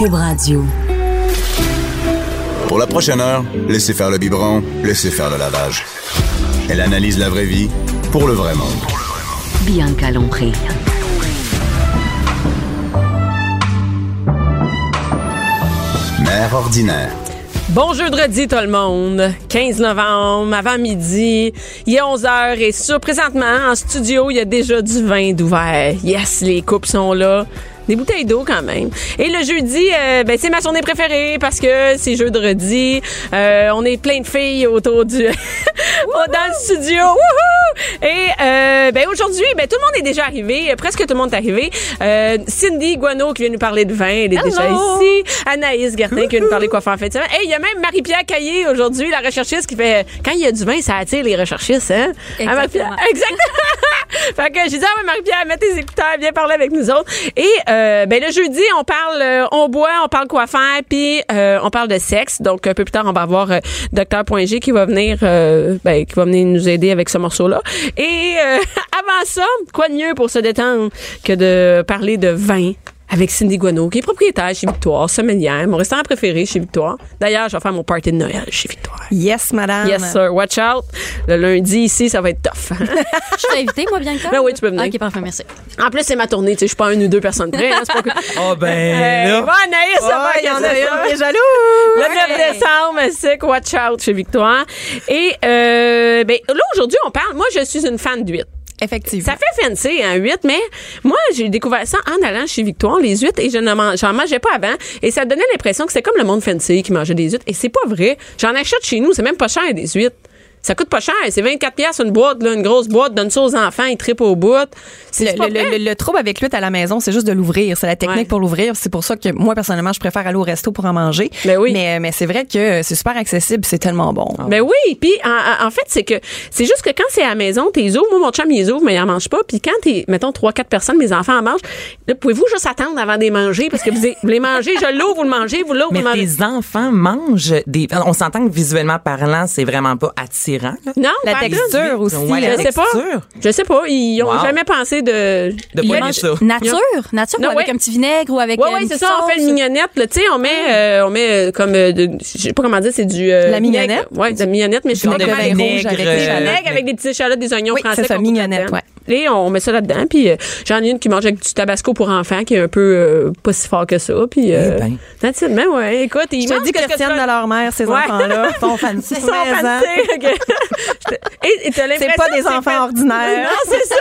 Cube Radio. Pour la prochaine heure, laissez faire le biberon, laissez faire le lavage. Elle analyse la vraie vie pour le vrai monde. Bianca Lompré. Mère ordinaire. Bon jeudi tout le monde. 15 novembre, avant midi. Il est 11h et sur présentement, en studio, il y a déjà du vin d'ouvert. Yes, les coupes sont là des bouteilles d'eau quand même. Et le jeudi, euh, ben, c'est ma journée préférée parce que c'est jeudi. Euh, on est plein de filles autour du dans le studio. Et euh, ben aujourd'hui, ben tout le monde est déjà arrivé, presque tout le monde est arrivé. Euh, Cindy Guano qui vient nous parler de vin, elle est déjà ici. Anaïs Gertin qui vient nous parler quoi faire en fait. Et il y a même Marie-Pierre Caillé aujourd'hui, la recherchiste qui fait quand il y a du vin, ça attire les recherchistes, hein? Exactement. Exactement. fait que j'ai dit ah ouais Marie-Pierre, mets tes écouteurs, viens parler avec nous autres. Et euh, ben le jeudi, on parle, euh, on boit, on parle quoi faire, puis euh, on parle de sexe. Donc un peu plus tard, on va avoir Docteur Point G qui va venir, ben, qui va venir nous aider avec ce morceau-là. Et avant ça, quoi de mieux pour se détendre que de parler de vin? Avec Cindy Guano, qui est propriétaire chez Victoire, sommelière, mon restaurant préféré chez Victoire. D'ailleurs, je vais faire mon party de Noël chez Victoire. Yes, madame. Yes, sir. Watch out. Le lundi, ici, ça va être tough. je t'ai invité, moi, bien Ben oui, tu peux venir. OK, parfait, merci. En plus, c'est ma tournée. Tu sais, je suis pas une ou deux personnes près. Hein, pas que... Oh, ben, là. Bon, Anaïs, ça va. Il y en a un qui est jaloux. Le 9 décembre, c'est Watch out chez Victoire. Et, euh, ben, là, aujourd'hui, on parle. Moi, je suis une fan d'huîtres. Effectivement. Ça fait fancy, hein, 8, mais moi, j'ai découvert ça en allant chez Victoire, les huîtres, et je n'en mangeais pas avant. Et ça donnait l'impression que c'était comme le monde fancy qui mangeait des huîtres. Et c'est pas vrai. J'en achète chez nous, c'est même pas cher des huîtres. Ça coûte pas cher. C'est 24 pièces une boîte, là, une grosse boîte. Donne ça aux enfants, ils trippent au bout. Le, le, trouble avec l'huître à la maison, c'est juste de l'ouvrir. C'est la technique pour l'ouvrir. C'est pour ça que moi, personnellement, je préfère aller au resto pour en manger. Ben oui. Mais, mais c'est vrai que c'est super accessible. C'est tellement bon. Ben oui. Puis, en, fait, c'est que c'est juste que quand c'est à la maison, t'es ouvres. Moi, mon chum, il les ouvre, mais il en mange pas. Puis quand t'es, mettons, trois, quatre personnes, mes enfants en mangent, pouvez-vous juste attendre avant de les manger? Parce que vous, les mangez, je l'ouvre, vous le mangez, vous l'ouvrez, vous le mangez. Mais tes enfants mangent des, on s'entend que visuellement parlant, c'est vraiment pas attirant. Non la texture aussi. je sais pas. Je sais pas. Ils ont jamais pensé de. De pas ça. Nature, nature, avec un petit vinaigre ou avec. Oui, oui, c'est ça. On fait une mignonnette. Tu sais, on met, euh, on met euh, comme, euh, je sais pas comment dire, c'est du. la mignonnette? Oui, de la mignonnette, mais je sais pas comment. Vinaigre avec vinaigre avec des petites échalotes, des oignons oui, français. C'est ça, mignonnette, ouais. Et on met ça là-dedans. Puis j'en ai une qui mange avec du tabasco pour enfants, qui est un peu pas si fort que ça. Puis. Eh ben. Mais ouais, écoute, ils m'ont dit que tiennent de leur mère, ces enfants-là. Sont fancy. Sont fancy. Et c'est pas des enfants ordinaires. Non, c'est ça.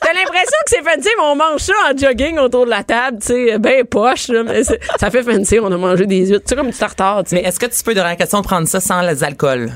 T'as l'impression que c'est fancy, mais on mange ça en jogging autour de la table, tu sais, ben poche, là, mais ça fait fancy, on a mangé des huîtres, tu sais, comme du tartare, Mais est-ce que tu peux, de la question, prendre ça sans les alcools?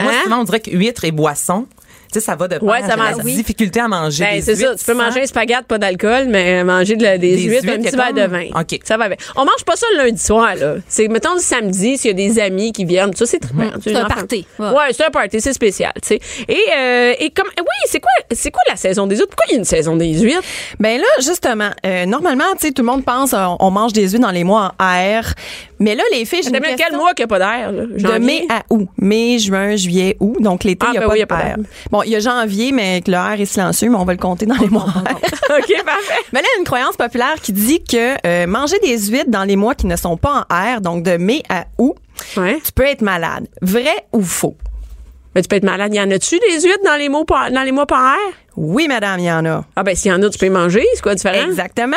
Moi, hein? souvent, on dirait que huîtres et boissons, tu sais, ça va de ouais, ça la difficulté à manger ben, c'est ça. Tu peux manger un spaghette, pas d'alcool, mais manger de des, huîtres, un petit verre de vin. OK. Ça va bien. On mange pas ça le lundi soir, là. C'est, mettons, le samedi, s'il y a des amis qui viennent, ça, c'est très C'est un party. Ouais, c'est un party, c'est spécial, tu sais. Et, euh, et comme, oui, c'est quoi, c'est quoi la saison des huîtres? Pourquoi il y a une saison des huîtres? Ben là, justement, euh, normalement, tu sais, tout le monde pense, euh, on mange des huîtres dans les mois en air. Mais là, les filles, j'ai quel mois qu'il n'y a pas d'air, De mai à août. Mai, juin, juillet, août. Donc, l'été, il n'y a, ah, ben pas d'air. Bon, il y a janvier, mais que l'air est silencieux, mais on va le compter dans les mois. OK, parfait. Mais là, il y a une croyance populaire qui dit que euh, manger des huîtres dans les mois qui ne sont pas en air, donc de mai à août, tu peux être malade. Vrai ou faux? Mais tu peux être malade. Y en a-tu des huîtres dans les, mois dans les mois par air? Oui, madame, il y en a. Ah ben s'il y en a, tu peux manger, c'est quoi différent Exactement.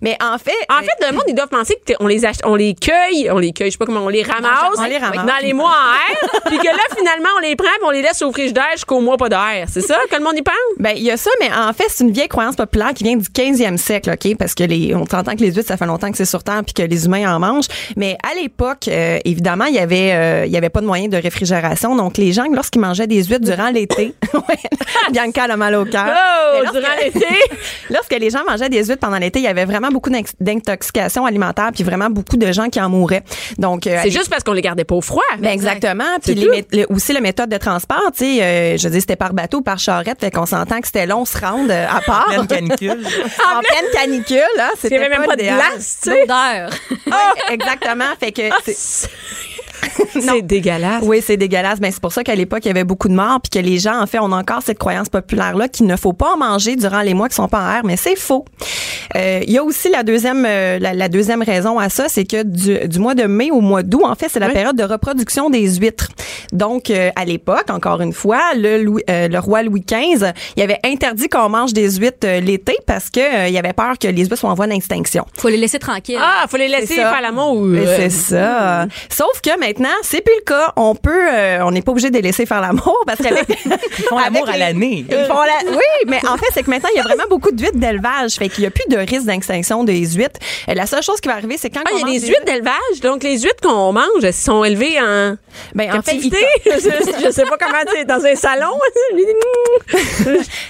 Mais en fait, en fait, le monde ils doivent penser qu'on les achète, on les cueille, on les cueille, je sais pas comment, on les ramasse, on les ramasse. dans les mois en air, puis que là finalement on les prend, et on les laisse au frigidaire jusqu'au mois pas d'air. C'est ça que le monde y pense? Ben il y a ça, mais en fait c'est une vieille croyance populaire qui vient du 15e siècle, ok, parce que les, on s'entend que les huîtres ça fait longtemps que c'est sur terre puis que les humains en mangent, mais à l'époque, euh, évidemment, il y avait, euh, il y avait pas de moyen de réfrigération, donc les gens lorsqu'ils mangeaient des huîtres durant l'été, Bianca mal au au cœur. Oh, lorsque- durant l'été. Lorsque les gens mangeaient des huîtres pendant l'été, il y avait vraiment beaucoup d'intoxication alimentaire, puis vraiment beaucoup de gens qui en mouraient. Donc, euh, C'est juste parce qu'on les gardait pas au froid. ben exactement. Puis les le- aussi la méthode de transport, tu sais, euh, je dis c'était par bateau, par charrette, fait qu'on s'entend que c'était long se rendre euh, à part. Pleine canicule. en pleine canicule, y c'était avait même pas de glace, tu sais. L'odeur. Ouais, exactement. Fait que c'est- dégueulasse. oui, c'est dégueulasse. Ben c'est pour ça qu'à l'époque il y avait beaucoup de morts, puis que les gens en fait on a encore cette croyance populaire là qu'il ne faut pas en manger durant les mois qui sont pas en air, mais c'est faux. Euh, Il y a aussi la deuxième euh, la, la deuxième raison à ça, c'est que du, du mois de mai au mois d'août, en fait, c'est la Oui. période de reproduction des huîtres. Donc euh, à l'époque, encore une fois, le Louis- euh, le roi Louis XV, il avait interdit qu'on mange des huîtres euh, l'été parce que euh, il avait peur que les huîtres soient en voie d'extinction. Faut les laisser tranquilles. Ah, faut les laisser faire l'amour. Mais C'est ça. Sauf que maintenant, c'est plus le cas. On peut, euh, on n'est pas obligé de les laisser faire l'amour parce qu'avec Ils font l'amour à l'année. La- Oui, mais en fait, c'est que maintenant, il y a vraiment beaucoup d'huîtres d'élevage. Fait qu'il n'y a plus de risque d'extinction des huîtres. Euh, La seule chose qui va arriver, c'est quand Ah, on il y a mange des huîtres d'élevage. Donc, les huîtres qu'on mange, elles sont élevées en Ben, en fait, je, je sais pas comment dire, dans un salon.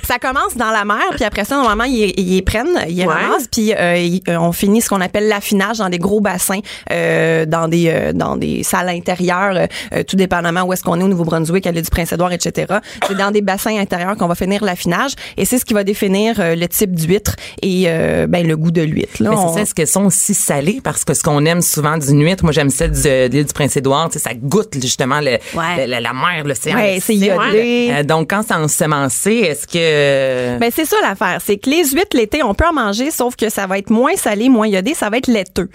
Ça commence dans la mer, puis après ça, normalement, ils, ils les prennent, ils les Ouais. ramassent, puis euh, ils- on finit ce qu'on appelle l'affinage dans des gros bassins, euh, dans des euh, dans des salles euh, euh, tout dépendamment où est-ce qu'on est au Nouveau-Brunswick, à l'île du Prince-Édouard, etc. C'est dans des bassins intérieurs qu'on va finir l'affinage, et c'est ce qui va définir euh, le type d'huître et euh, ben le goût de l'huître. là. Mais On- c'est ça, est-ce qu'elles sont aussi salées? Parce que ce qu'on aime souvent d'une huître, moi j'aime celle de l'île du Prince-Édouard, ça goûte justement le, Ouais. le- la, mer, l'océan. Ouais, c'est iodé. Donc quand c'est ensemencé, est-ce que... Ben c'est ça l'affaire, c'est que les huîtres l'été, on peut en manger, sauf que ça va être moins salé, moins iodé, ça va être laiteux.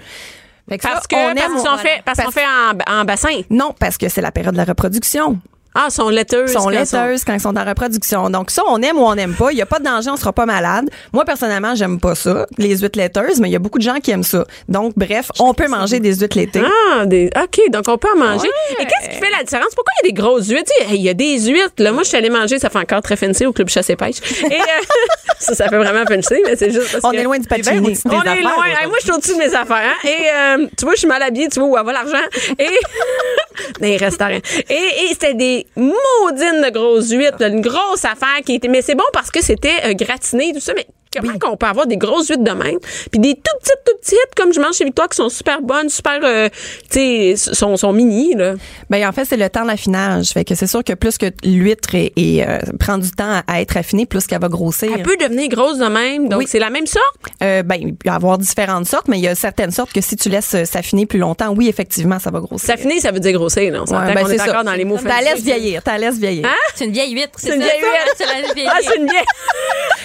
Fait Parce que, on parce parce qu'on fait en, en bassin. Non, parce que c'est la période de la reproduction. Ah, sont laiteuses. sont laiteuses quand ils sont en reproduction. Donc ça, on aime ou on n'aime pas. Il n'y a pas de danger, on sera pas malade. Moi, personnellement, j'aime pas ça, les huîtres laiteuses, mais il y a beaucoup de gens qui aiment ça. Donc, bref, on peut manger des huîtres l'été. Ah, des, OK, donc on peut en manger. Et qu'est-ce qui fait la différence? Pourquoi il y a des grosses huîtres? Il y a des huîtres. Là, moi, je suis allée manger, ça fait encore très fancy au Club Chasse et Pêche. Et euh, ça, ça fait vraiment fancy, mais c'est juste parce On que... est loin du patchini. On est affaires, loin. Hey, moi, je suis au-dessus de mes affaires. hein. Et euh, tu vois, je suis mal habillée. Tu vois où va l'argent. Et les restaurants. Et, et c'était des maudines de grosses huîtres. Une grosse affaire qui était... Mais c'est bon parce que c'était euh, gratiné, tout ça. Mais comment qu'on peut avoir des grosses huîtres de même? Puis des tout petites, tout petites, comme je mange chez Victoire, qui sont super bonnes, super... euh, tu sais, sont, sont mini, là. Ben, en fait, c'est le temps d'affinage. Fait que c'est sûr que plus que l'huître est, est, euh, prend du temps à être affinée, plus qu'elle va grossir. Elle peut devenir grosse de même. Donc, Oui. c'est la même sorte? Euh, ben, il peut y avoir différentes sortes, mais il y a certaines sortes que si tu laisses euh, s'affiner plus longtemps, oui, effectivement, ça va grossir. S'affiner, ça veut dire grossir, là. On s'entend Ouais, ben, qu'on est, encore dans les mots T'as laisse vieillir, t'as laisse vieillir. Hein? C'est une vieille huître. C'est une vieille huître. C'est la vieille Ah, c'est une vieille...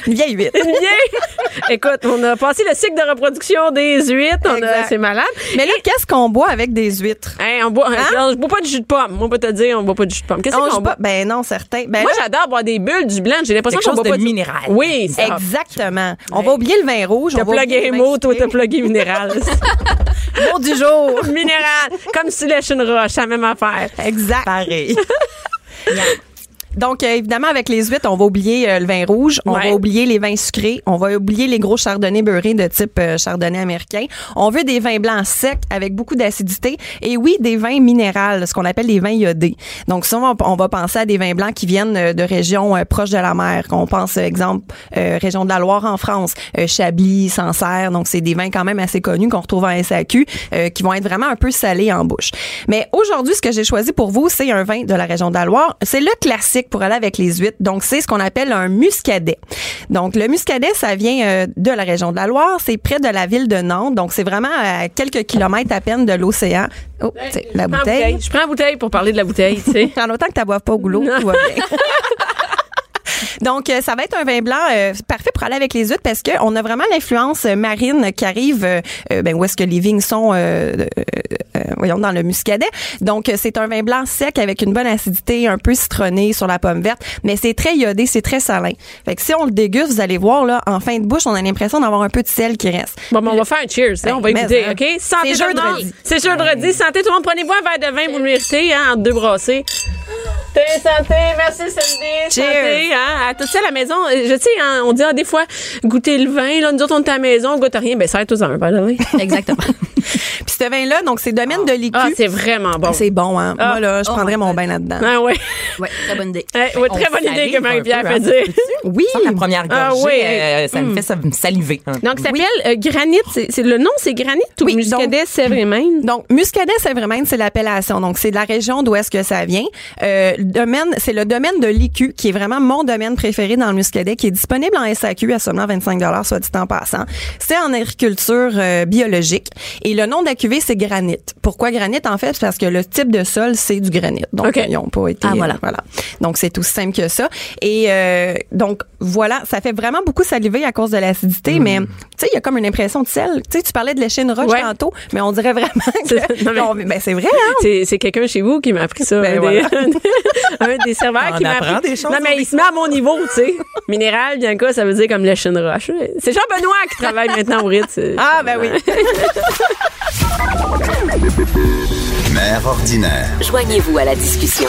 Une vieille huître. Écoute, on a passé le cycle de reproduction des huîtres. On a-. C'est malade. Mais là, qu'est-ce qu'on boit avec des huîtres? Hey, on boit, Hein? je bois pas de jus de pomme. Moi, on peut te dire, on boit pas de jus de pomme. Qu'est-ce On qu'on boit? Ben non, certain. Ben Moi, j'adore boire des bulles, du blanc. J'ai l'impression Quelque qu'on boit de pas minéral. Oui, c'est Exactement. On va oublier le vin rouge. T'as on plugué mot, toi, t'as plugué minéral. Mot du jour. minéral. Comme si tu lèches une roche, la même affaire. Exact. Pareil. Donc, euh, évidemment, avec les huîtres, on va oublier euh, le vin rouge, on Ouais. va oublier les vins sucrés, on va oublier les gros chardonnays beurrés de type euh, chardonnay américain. On veut des vins blancs secs avec beaucoup d'acidité et oui, des vins minérales, ce qu'on appelle des vins iodés. Donc, ça, on, on va penser à des vins blancs qui viennent euh, de régions euh, proches de la mer. On pense, euh, exemple, euh, région de la Loire en France, Chablis, Sancerre. Donc, c'est des vins quand même assez connus qu'on retrouve en SAQ, euh, qui vont être vraiment un peu salés en bouche. Mais aujourd'hui, ce que j'ai choisi pour vous, c'est un vin de la région de la Loire. C'est le classique pour aller avec les huîtres. Donc, c'est ce qu'on appelle un muscadet. Donc, le muscadet, ça vient euh, de la région de la Loire. C'est près de la ville de Nantes. Donc, c'est vraiment à quelques kilomètres à peine de l'océan. Oh, c'est la prends bouteille. Je prends la bouteille pour parler de la bouteille, tu sais. En autant que tu boives pas au goulot, tout va bien. Donc, euh, ça va être un vin blanc euh, parfait pour aller avec les huîtres parce qu'on a vraiment l'influence euh, marine qui arrive euh, ben, où est-ce que les vignes sont, euh, voyons, dans le muscadet. Donc, c'est un vin blanc sec avec une bonne acidité, un peu citronné sur la pomme verte, mais c'est très iodé, c'est très salin. Fait que si on le déguste, vous allez voir, là, en fin de bouche, on a l'impression d'avoir un peu de sel qui reste. Bon, ben, on va faire un cheers. hein, Ben, on va mais, écouter, hein. OK? Santé C'est tout le monde. jeudi. C'est jeudi. Santé tout le monde. Prenez-vous un verre de vin, vous le méritez, hein, entre deux brassées. Santé, santé, merci Cindy. Cheers. Santé, hein, à tout ça à la maison. euh, Je sais, hein, on dit ah, des fois, goûter le vin, là, nous autres, on est à la maison, on goûte rien. Ben, ça tous un verre de vin. Exactement. Puis ce vin-là, donc, c'est domaine de l'écu. Ah, c'est vraiment bon. c'est bon, hein. Ah. Moi, là, je Oh prendrais mon bain là-dedans. Ah ouais. Ouais, très bonne idée. Ouais, ouais, très On bonne idée que Marie-Pierre fait hein, dire. Oui. Ça, la première Ah gorgée, oui. euh, ça me fait ça me saliver. hein. Donc, ça s'appelle euh, Granit. C'est, le nom, c'est Granit ou Oui, Muscadet? Donc, Muscadet, c'est vraiment c'est l'appellation. Donc, c'est de la région d'où est-ce que ça vient. Euh, le domaine, c'est le domaine de l'IQ qui est vraiment mon domaine préféré dans le Muscadet, qui est disponible en SAQ à seulement 25 soit dit en passant. C'est en agriculture euh, biologique. Et le nom de la cuvée, c'est granit. Pourquoi granit? En fait, c'est parce que le type de sol, c'est du granit. Donc, ils n'ont pas été... Ah, voilà. euh, voilà. Donc, c'est aussi simple que ça. Et euh, donc, voilà, ça fait vraiment beaucoup saliver à cause de l'acidité, mais tu sais, il y a comme une impression de sel. Tu sais, tu parlais de l'échine roche Ouais. tantôt, mais on dirait vraiment que... C'est- non, mais- Non, mais- ben, c'est vrai, hein? C'est, c'est quelqu'un chez vous qui m'a appris ça. Ben un, voilà. des, un des serveurs On qui m'a apprend appris. des choses non, mais il se met à mon niveau, tu sais. Minéral, bien quoi, ça veut dire comme le chine roche. C'est Jean-Benoît qui travaille maintenant au Ritz. Ah, ben oui. Mère ordinaire. Joignez-vous à la discussion.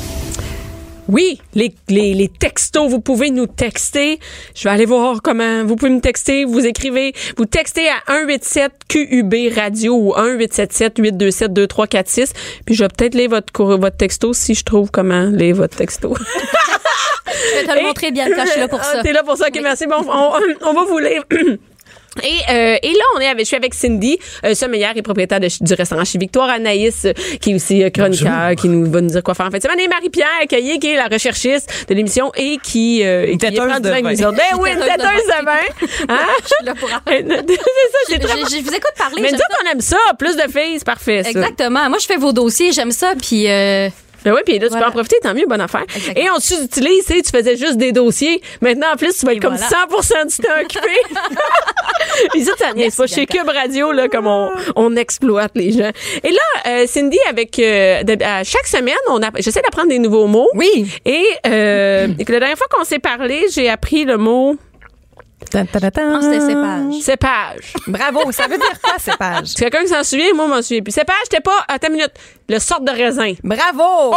Oui, les, les, les textos, vous pouvez nous texter. Je vais aller voir comment. Vous pouvez me texter, vous écrivez, vous textez à 187 QUB radio ou 1877 827 2346. Puis je vais peut-être lire votre, votre texto si je trouve comment lire votre texto. Je vais te le montrer, bien je suis là pour Ah, ça. T'es là pour ça, ok, merci. Bon, on, on va vous lire. Et, euh, et là, on est avec, je suis avec Cindy, euh, sommelière et propriétaire de- du restaurant chez Victoire Anaïs, euh, qui est aussi euh, chroniqueur, qui nous va nous dire quoi faire en fait. C'est Marie-Pierre Caillé, qui est la recherchiste de l'émission et qui, euh, et qui de avec nous autres. Ben oui, une Têteuse de vin. Hein? Je suis là pour c'est ça, c'est très Je, vous écoute parler. Mais nous autres, on aime ça. Plus de filles, c'est parfait, ça. Exactement. Moi, je fais vos dossiers, j'aime ça, puis euh, Ben oui, puis là, tu peux en profiter, tant mieux, bonne affaire. Exactement. Et on sous-utilise, tu sais, tu faisais juste des dossiers. Maintenant, en plus, tu vas être comme voilà. 100 du temps occupé. Puis ça, ça niaise pas. Chez Cube Radio, là, comme on, on exploite les gens. Et là, euh, Cindy, avec euh, de- à chaque semaine, on a, j'essaie d'apprendre des nouveaux mots. Oui. Et, euh, la dernière fois qu'on s'est parlé, j'ai appris le mot Ah, c'était cépage. cépage. Bravo, ça veut dire quoi, cépage? C'est quelqu'un qui s'en souvient, moi, je m'en souviens. Puis cépage, c'était pas, attends une minute, le sorte de raisin. Bravo! Oh!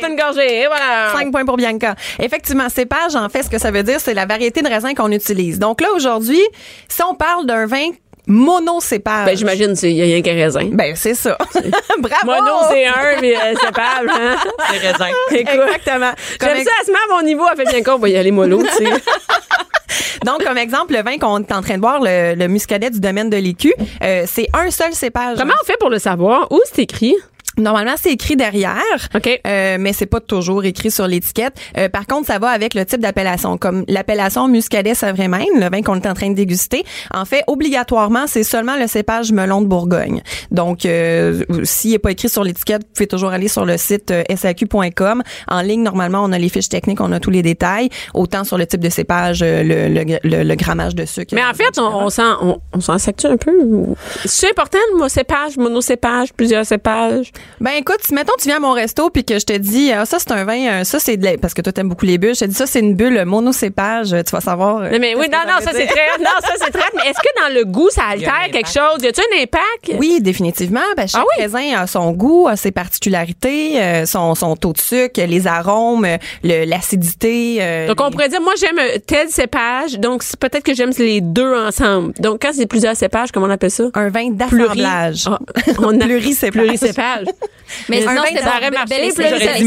Je une gorgée. Et voilà. 5 points pour Bianca. Effectivement, cépage, en fait, ce que ça veut dire, c'est la variété de raisin qu'on utilise. Donc là, aujourd'hui, si on parle d'un vin monocépage. Ben, j'imagine qu'il y a rien qu'un raisin. Ben, c'est ça. Bravo! Mono, c'est un, mais euh, cépage, hein? Raisins. Écoute, Exactement. Comme J'aime ça, elle se met à mon niveau, elle fait bien qu'on va y aller mollo, tu sais. Donc, comme exemple, le vin qu'on est en train de boire, le, le muscadet du domaine de l'écu, euh, c'est un seul cépage. Comment on fait pour le savoir? Où c'est écrit? Normalement, c'est écrit derrière. OK. Euh, mais c'est pas toujours écrit sur l'étiquette. Euh, par contre, ça va avec le type d'appellation, comme l'appellation Muscadet Savremen, le vin qu'on est en train de déguster. En fait, obligatoirement, c'est seulement le cépage melon de Bourgogne. Donc, euh, s'il n'est pas écrit sur l'étiquette, vous pouvez toujours aller sur le site euh, saq.com. En ligne, normalement, on a les fiches techniques, on a tous les détails, autant sur le type de cépage, euh, le, le, le- le grammage de sucre. Mais en fait, on, on s'en, on, on s'en sactue un peu. ou- C'est important, le cépage, monocépage, plusieurs cépages. Ben écoute, si mettons tu viens à mon resto puis que je te dis ah, ça c'est un vin, euh, ça c'est de la- parce que toi t'aimes beaucoup les bulles, je te dis ça c'est une bulle monocépage, tu vas savoir. euh, Non, mais oui, non, non, ça c'est très, non, ça c'est très, mais est-ce que dans le goût, ça altère quelque chose? Y a-tu un impact? Oui, définitivement. Ben, chaque Ah oui? raisin a son goût, a ses particularités, euh, son, son taux de sucre, les arômes, le- l'acidité. euh, Donc, on pourrait dire, moi, j'aime tel cépage, donc peut-être que j'aime les deux ensemble. Donc, quand c'est plusieurs cépages, comment on appelle ça? un vin Pluri. d'assemblage. Ah, on a Pluricépage. pluricépage. Mais Un sinon, vin c'était ça aurait marché.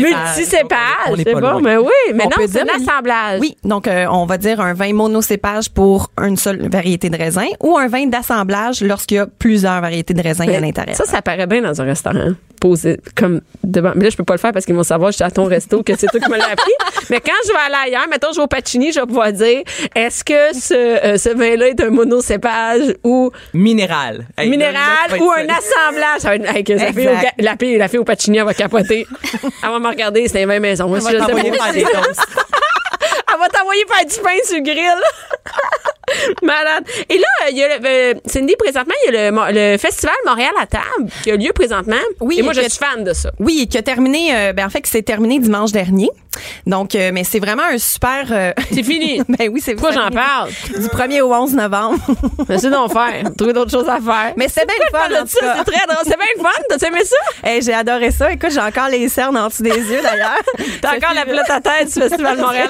Multicépage, c'est pas bon, loin. mais oui, mais On non, peut c'est dire, un assemblage. Oui, donc euh, on va dire un vin monocépage pour une seule variété de raisin ou un vin d'assemblage lorsqu'il y a plusieurs variétés de raisins à l'intérieur. Ça, ça paraît bien dans un restaurant. Posé comme devant. Mais là, je peux pas le faire parce qu'ils vont savoir, je suis à ton resto, que c'est toi qui me l'as appris. Mais quand je vais aller ailleurs, mettons, je vais au Pacini, je vais pouvoir dire, est-ce que ce, euh, ce vin-là est un monocépage ou Minéral. Hey, minéral là, ou un assemblage? Hey, que fille au, la, fille, la fille au Pacini, elle va capoter. elle va me regarder, c'est un vin maison. Moi, On si va je sais t'envoyer pas. faire des. Elle va t'envoyer faire du pain sur le grill. Malade. Et là, il y a le, euh, Cindy, présentement, il y a le, le festival Montréal à table qui a lieu présentement. Oui, Et moi, je suis fan de ça. Oui, qui a terminé, euh, ben en fait, que c'est terminé dimanche dernier. Donc, euh, mais c'est vraiment un super. euh, C'est fini. ben oui, c'est Pourquoi j'en parle? Du 1er au 11 novembre. Merci d'en faire. Trouver d'autres choses à faire. mais c'est bien le fun. C'est très drôle. C'est bien le fun. T'as aimé ça? Hey, j'ai adoré ça. Écoute, j'ai encore les cernes en dessous des yeux d'ailleurs. T'as encore la pelote à tête du Festival Montréal.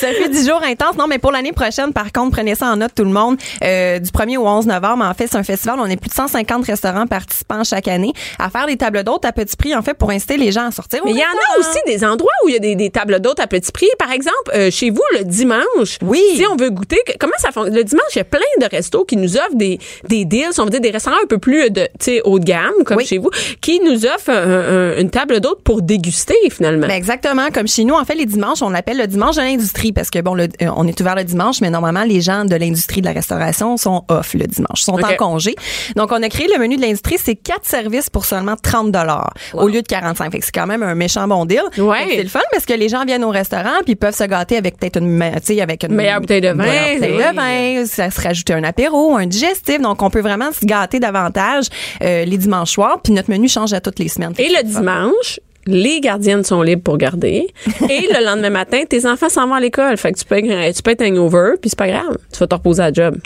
Ça fait 10 jours intenses. Non, mais pour l'année prochaine, par contre, prenez ça en note tout le monde. Euh, du 1er au 11 novembre, en fait, c'est un festival. On est plus de 150 restaurants participants chaque année à faire des tables d'hôtes à petit prix, en fait, pour inciter les gens à sortir. Mais il y en a aussi des endroits où il y a des, des tables d'hôtes à petit prix. Par exemple, euh, chez vous, le dimanche, Oui. si on veut goûter, comment ça fonctionne? Le dimanche, il y a plein de restos qui nous offrent des, des deals, on veut dire des restaurants un peu plus de, tu sais, haut de gamme, comme Oui. chez vous, qui nous offrent un- un- une table d'hôtes pour déguster, finalement. Ben exactement, comme chez nous, en fait, les dimanches, on l'appelle le dimanche de l'industrie parce que bon, le- euh, on est ouvert le dimanche, mais normalement, les gens de l'industrie de la restauration sont off le dimanche, sont en congé. Donc, on a créé le menu de l'industrie, c'est quatre services pour seulement 30 dollars au lieu de 45. Fait que c'est quand même un méchant bon deal. Ouais. C'est le fun parce que les gens viennent au restaurant puis ils peuvent se gâter avec peut-être une, avec une Meilleure bouteille de vin, meilleure bouteille oui. de vin, ça se rajouter un apéro, un digestif. Donc, on peut vraiment se gâter davantage euh, les dimanches soirs. Puis notre menu change à toutes les semaines. Et le dimanche, les gardiennes sont libres pour garder. Et le lendemain matin, tes enfants s'en vont à l'école. Fait que tu peux, être- tu peux être hangover, puis c'est pas grave. Tu vas te reposer à la job.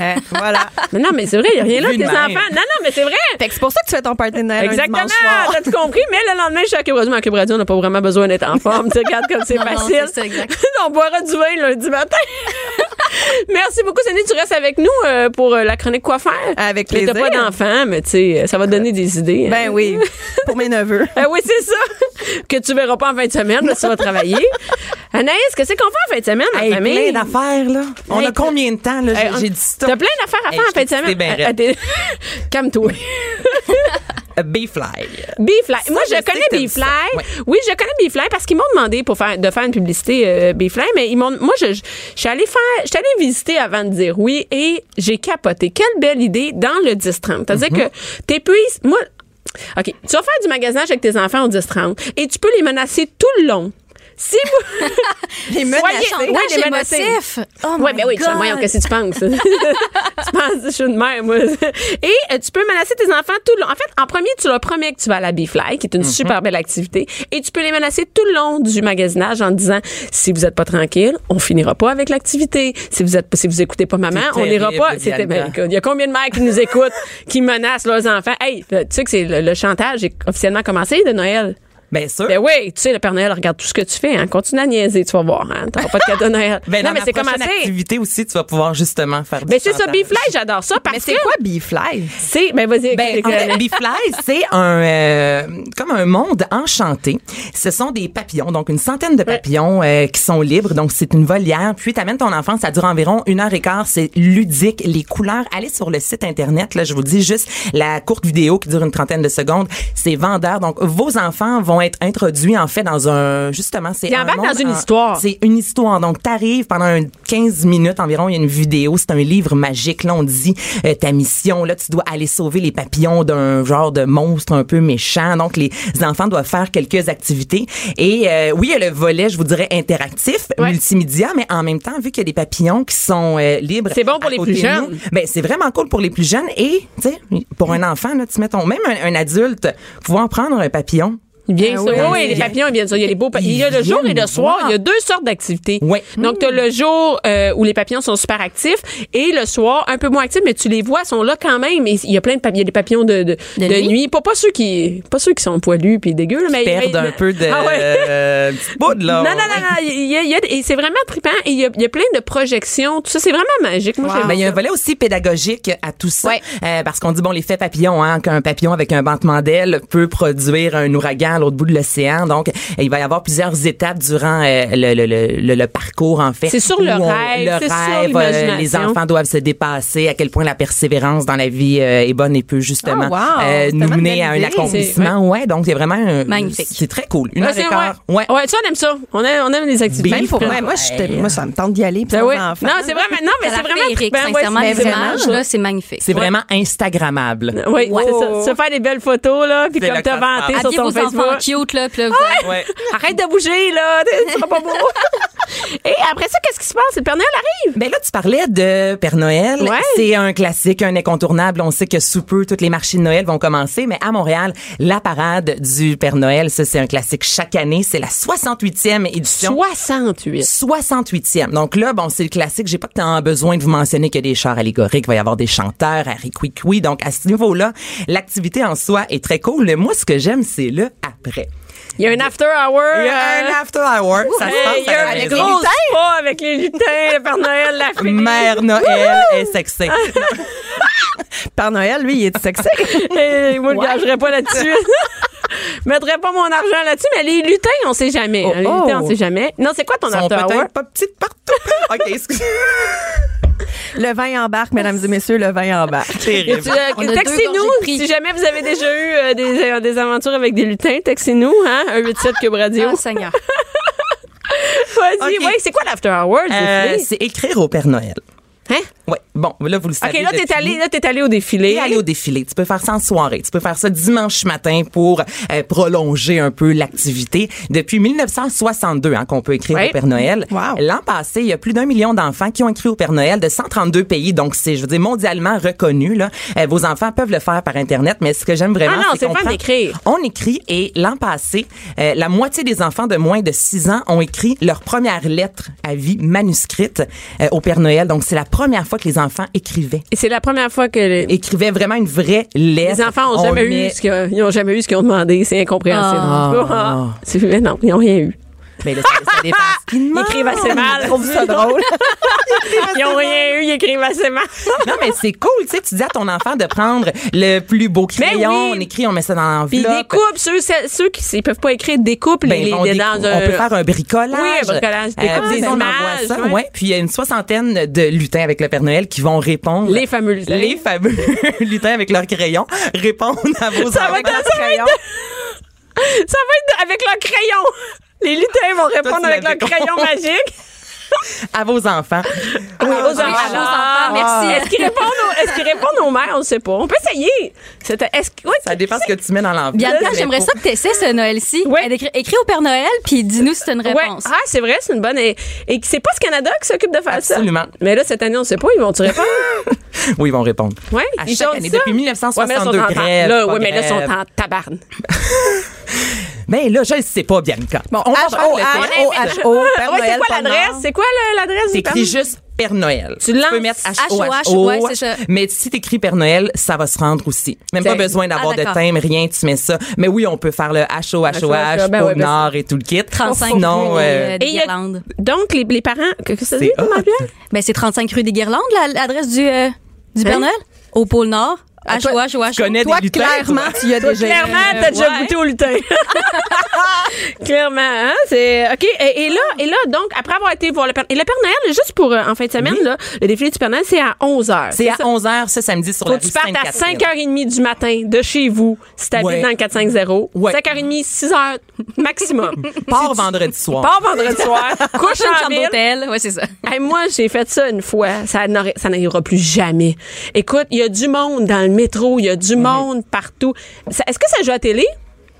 Euh, voilà. Mais non, mais c'est vrai, il n'y a rien là, tes enfants. Non, non, mais c'est vrai. Fait que c'est pour ça que tu fais ton un Exactement, t'as tout compris? Mais le lendemain, je suis à Cube Radio. Mais à Cube Radio, on n'a pas vraiment besoin d'être en forme. Tu regardes comme c'est Non, non, facile. ça, exact. on boira du vin lundi matin. Merci beaucoup, Cindy. Tu restes avec nous euh, pour euh, la chronique quoi faire? Avec Mais T'as plaisir. pas d'enfant, mais tu sais, ça va te donner des idées. hein. Ben oui, pour mes neveux. Ah oui, c'est ça. Que tu verras pas en fin de semaine, que tu vas travailler. Anaïs, qu'est-ce qu'on fait en fin de semaine, en Hey, famille? plein d'affaires, là. On Hey, a combien de temps, là? Hey, J'ai- dit stop. T'as plein d'affaires à Hey, faire en fin de semaine. bien Ah, Calme-toi. B-Fly. B-Fly. Moi, je connais B-Fly. Ouais. Oui, je connais B-Fly parce qu'ils m'ont demandé pour faire, de faire une publicité euh, B-Fly, mais ils m'ont, moi, je, je, je suis allée faire, je suis allée visiter avant de dire oui et j'ai capoté. Quelle belle idée dans le 10-30. C'est-à-dire Mm-hmm. que t'épuises, moi, OK, tu vas faire du magasinage avec tes enfants au 10-30 et tu peux les menacer tout le long. Si vous. Les Soyez- menacer. ouais, les. Oh Ouais, ben oui, God. voyons, qu'est-ce que tu penses? tu penses, je suis une mère, moi? Et euh, tu peux menacer tes enfants tout le long. En fait, en premier, tu leur promets que tu vas à la B-Fly, qui est une Mhm. super belle activité. Et tu peux les menacer tout le long du magasinage en disant, si vous êtes pas tranquille, on finira pas avec l'activité. Si vous êtes, si vous écoutez pas maman, on n'ira pas. C'était, il y a combien de mères qui nous écoutent, qui menacent leurs enfants? Hey, tu sais que c'est le, le chantage est officiellement commencé de Noël. Bien sûr. Ben oui, tu sais, le Père Noël regarde tout ce que tu fais. Hein. Continue à niaiser, tu vas voir. Hein. T'auras pas de cadeau de Noël. Ben, non, dans mais ma c'est commencé. activité aussi, tu vas pouvoir justement faire Mais c'est ça. B-Fly, j'adore ça parce Mais c'est que quoi B-Fly? c'est, ben vas-y, Ben, Bee-Fly, c'est un euh, comme un monde enchanté. Ce sont des papillons, donc une centaine de papillons euh, qui sont libres. Donc c'est une volière. Puis t'amènes ton enfant, ça dure environ une heure et quart. C'est ludique. Les couleurs. Allez sur le site internet. Là, je vous dis juste la courte vidéo qui dure une trentaine de secondes. C'est vendeur. Donc vos enfants vont être introduits en fait dans un justement c'est monde dans une histoire. C'est une histoire. Donc t'arrives pendant un 15 minutes environ. Il y a une vidéo. C'est un livre magique. Là on dit euh, ta mission. Là tu dois aller sauver les papillons d'un genre de monstre un peu méchant. Donc les enfants doivent faire quelques activités. Et euh, oui, il y a le volet, je vous dirais interactif, Ouais. multimédia, mais en même temps vu qu'il y a des papillons qui sont euh, libres. C'est bon pour les plus jeunes. Ben c'est vraiment cool pour les plus jeunes. Et tu sais pour un enfant là, tu mets ton même un, un adulte pouvoir prendre un papillon. Bien Ah sûr. oui, Oui, oui. les papillons, bien sûr. Il y a les beaux pa- Il y a le Ils jour et le soir. Il y a deux sortes d'activités. Ouais. Donc, tu as le jour euh, où les papillons sont super actifs et le soir, un peu moins actifs, mais tu les vois, ils sont là quand même. Et il y a plein de papillons, des papillons de, de, De de nuit? nuit. Pas, pas ceux qui, pas ceux qui sont poilus puis dégueux, là, mais. Perdent mais- un peu de Ah ouais. euh, poudre, là. Non, non, non, non. Il y a, il y a- et c'est vraiment trippant. Et il y a, il y a plein de projections. Tout ça, c'est vraiment magique. Moi, j'aime Ben, il y a un volet aussi pédagogique à tout ça. Ouais. Euh, parce qu'on dit, bon, l'effet papillon, hein, qu'un papillon avec un battement d'aile peut produire un ouragan à l'autre bout de l'océan. Donc, il va y avoir plusieurs étapes durant euh, le, le, le, parcours, en fait. C'est sur le on- rêve, le rêve, euh, les enfants doivent se dépasser, à quel point la persévérance dans la vie euh, est bonne et peut justement Oh, wow. euh, C'est nous mener à un accomplissement. Ouais. donc, c'est vraiment... un- Magnifique. C'est très cool. Une Ouais, heure et c'est- quart. ouais. Ouais. On aime ça. On aime, on aime les activités. Pour Ouais. moi, moi, ça me tente d'y aller. puis Ben oui. Non, c'est vraiment, non, mais Ça c'est vraiment. Ouais, sincèrement, c'est les vraiment, images, là, c'est magnifique. C'est vraiment Instagrammable. Oui, Ouais. c'est ça. Se faire des belles photos, là, puis comme vanté cauchemar. sur ton vos cute, là, puis là, vous allez- Ouais. Arrête de bouger, là. Tu seras pas beau. Et après ça, qu'est-ce qui se passe? Le Père Noël arrive. Ben là, tu parlais de Père Noël. Ouais. C'est un classique, un incontournable. On sait que sous peu, toutes les marchés de Noël vont commencer. Mais à Montréal, la parade du Père Noël, ça, c'est un classique chaque année. C'est la 68e édition. 68. 68e. Donc là, bon, c'est le classique. J'ai pas tant besoin de vous mentionner qu'il y a des chars allégoriques, il va y avoir des chanteurs, Harry Quick Donc, à ce niveau-là, l'activité en soi est très cool. Mais moi, ce que j'aime, c'est le après. Il y a un after hour. Il y a euh, un after hour. Ça se passe il y a un maison. gros spa avec les lutins, le Père Noël, la fille. Mère Noël est sexy. Père Noël, lui, il est sexy. Et moi, je ne gagerais pas là-dessus. Je mettrais pas mon argent là-dessus, mais les lutins, on sait jamais. hein. Les Oh, lutins, on oh. sait jamais. Non, c'est quoi ton after hour? pas petites partout. OK, excusez. Le vin embarque, mesdames et messieurs, le vin embarque. Terrible. euh, deux Textez-nous si jamais vous avez déjà eu euh, des, euh, des aventures avec des lutins. Textez-nous, hein, un 87 Cube Radio. Ah, Seigneur. Vas-y, ouais, c'est quoi l'after hour? Euh, c'est écrire au Père Noël. Hein? Ouais. Bon, là, vous le savez. OK, là, t'es allé, là, t'es allé au défilé. Et aller au défilé. Tu peux faire ça en soirée. Tu peux faire ça dimanche matin pour euh, prolonger un peu l'activité. Depuis 1962 hein, qu'on peut écrire au Père Noël. Wow. L'an passé, il y a plus d'un million d'enfants qui ont écrit au Père Noël de 132 pays. Donc, c'est, je veux dire, mondialement reconnu. Là. Euh, vos enfants peuvent le faire par Internet, mais ce que j'aime vraiment, Ah non, c'est qu'on prend- d'écrire. On écrit et l'an passé, euh, la moitié des enfants de moins de 6 ans ont écrit leur première lettre à vie manuscrite au Père Noël. Donc, c'est la première fois que les enfants écrivaient Et c'est la première fois que les, écrivaient vraiment une vraie lettre. les enfants ont On jamais met- eu ce qu'ils ils ont jamais eu ce qu'ils ont demandé. C'est incompréhensible. Ah. C'est- mais non, ils n'ont rien eu. Mais là, ça, ça dépend ce qu'ils Ils écrivent assez mal. Je trouve ça drôle. Ils n'ont rien eu, ils écrivent assez mal. Non, mais c'est cool, tu sais, tu dis à ton enfant de prendre le plus beau crayon, Ben oui. on écrit, on met ça dans Puis l'enveloppe. découpent, ceux, ceux, ceux qui ne peuvent pas écrire, découpent Ben, les, on, découpe- dans on peut faire un bricolage. Oui, un bricolage, découpe des puis on envoie images, ça, ouais. ouais. Puis il y a une soixantaine de lutins avec le Père Noël qui vont répondre. Les fameux lutins. Les fameux lutins avec leur crayon répondent à vos Ça va enfants. être- ça va être- Ça va être avec leur crayon. Les lutins vont répondre avec leur crayon magique. à vos enfants. Oui, aux enfants. à vos enfants, merci. Est-ce qu'ils répondent, aux- est-ce qu'ils répondent aux mères? On ne sait pas. On peut essayer. Ça dépend ce que tu mets dans l'enveloppe. Bianca, mais j'aimerais ça que tu essaies ce Noël-ci. Écris au Père Noël, puis dis-nous si c'est une Ouais. réponse. Ah, c'est vrai, c'est une bonne. Et, et c'est pas ce Canada qui s'occupe de faire Absolument. ça. Mais là, cette année, on ne sait pas. Ils vont-tu répondre? Oui, ils vont répondre. Ouais, À ils chaque ont année, ça? depuis 1962, Ouais, mais là, ils sont en- grève, Là, pas oui, mais là, ils sont en tabarne. Mais là, je ne sais pas, Bianca. Bon, on le test. H-O-H-O, Père Ouais, c'est quoi Père l'adresse? C'est quoi l'adresse du T'écris Père- juste Père Noël. Tu lances peux mettre H-O-H, H-O-H-O. ouais, c'est ça. Mais si t'écris Père Noël, ça va se rendre aussi. Même pas C'est- besoin d'avoir Ah, de thème, rien, tu mets ça. Mais oui, on peut faire le H-O-H-O-H, Ben ben Nord et tout le kit. 35 Sinon, rue des, euh, des a- Guirlandes. Donc, les, les parents. Qu'est-ce que ça dit, C'est hot. Pierre? Ben, c'est 35 rue des Guirlandes, la- l'adresse du, euh, du Père Hein? Noël, au pôle Nord. Ah, toi, H-O-H-O-H. tu connais Toi, des lutins, clairement, toi. tu y as déjà Clairement, t'as déjà ouais. goûté au lutin. Clairement, hein? C'est, OK. Et, et là, et là, donc, après avoir été voir le Père, et le Père Noël, juste pour, euh, en fin de semaine, là, le défilé du Père Noël, c'est à 11 h. C'est à 11h ce samedi sur Faut la rue tu partes à Sainte-Catherine. 5h30 du matin de chez vous, si t'habites Ouais. dans le 450. Ouais. 5h30, 6h maximum. Pars vendredi soir. Pars vendredi soir, couche en chambre d'hôtel. Ouais, c'est ça. Hey, moi, j'ai fait ça une fois. Ça n'arrivera plus jamais. Écoute, il y a du monde dans le métro, il y a du monde partout. Est-ce que ça joue à la télé?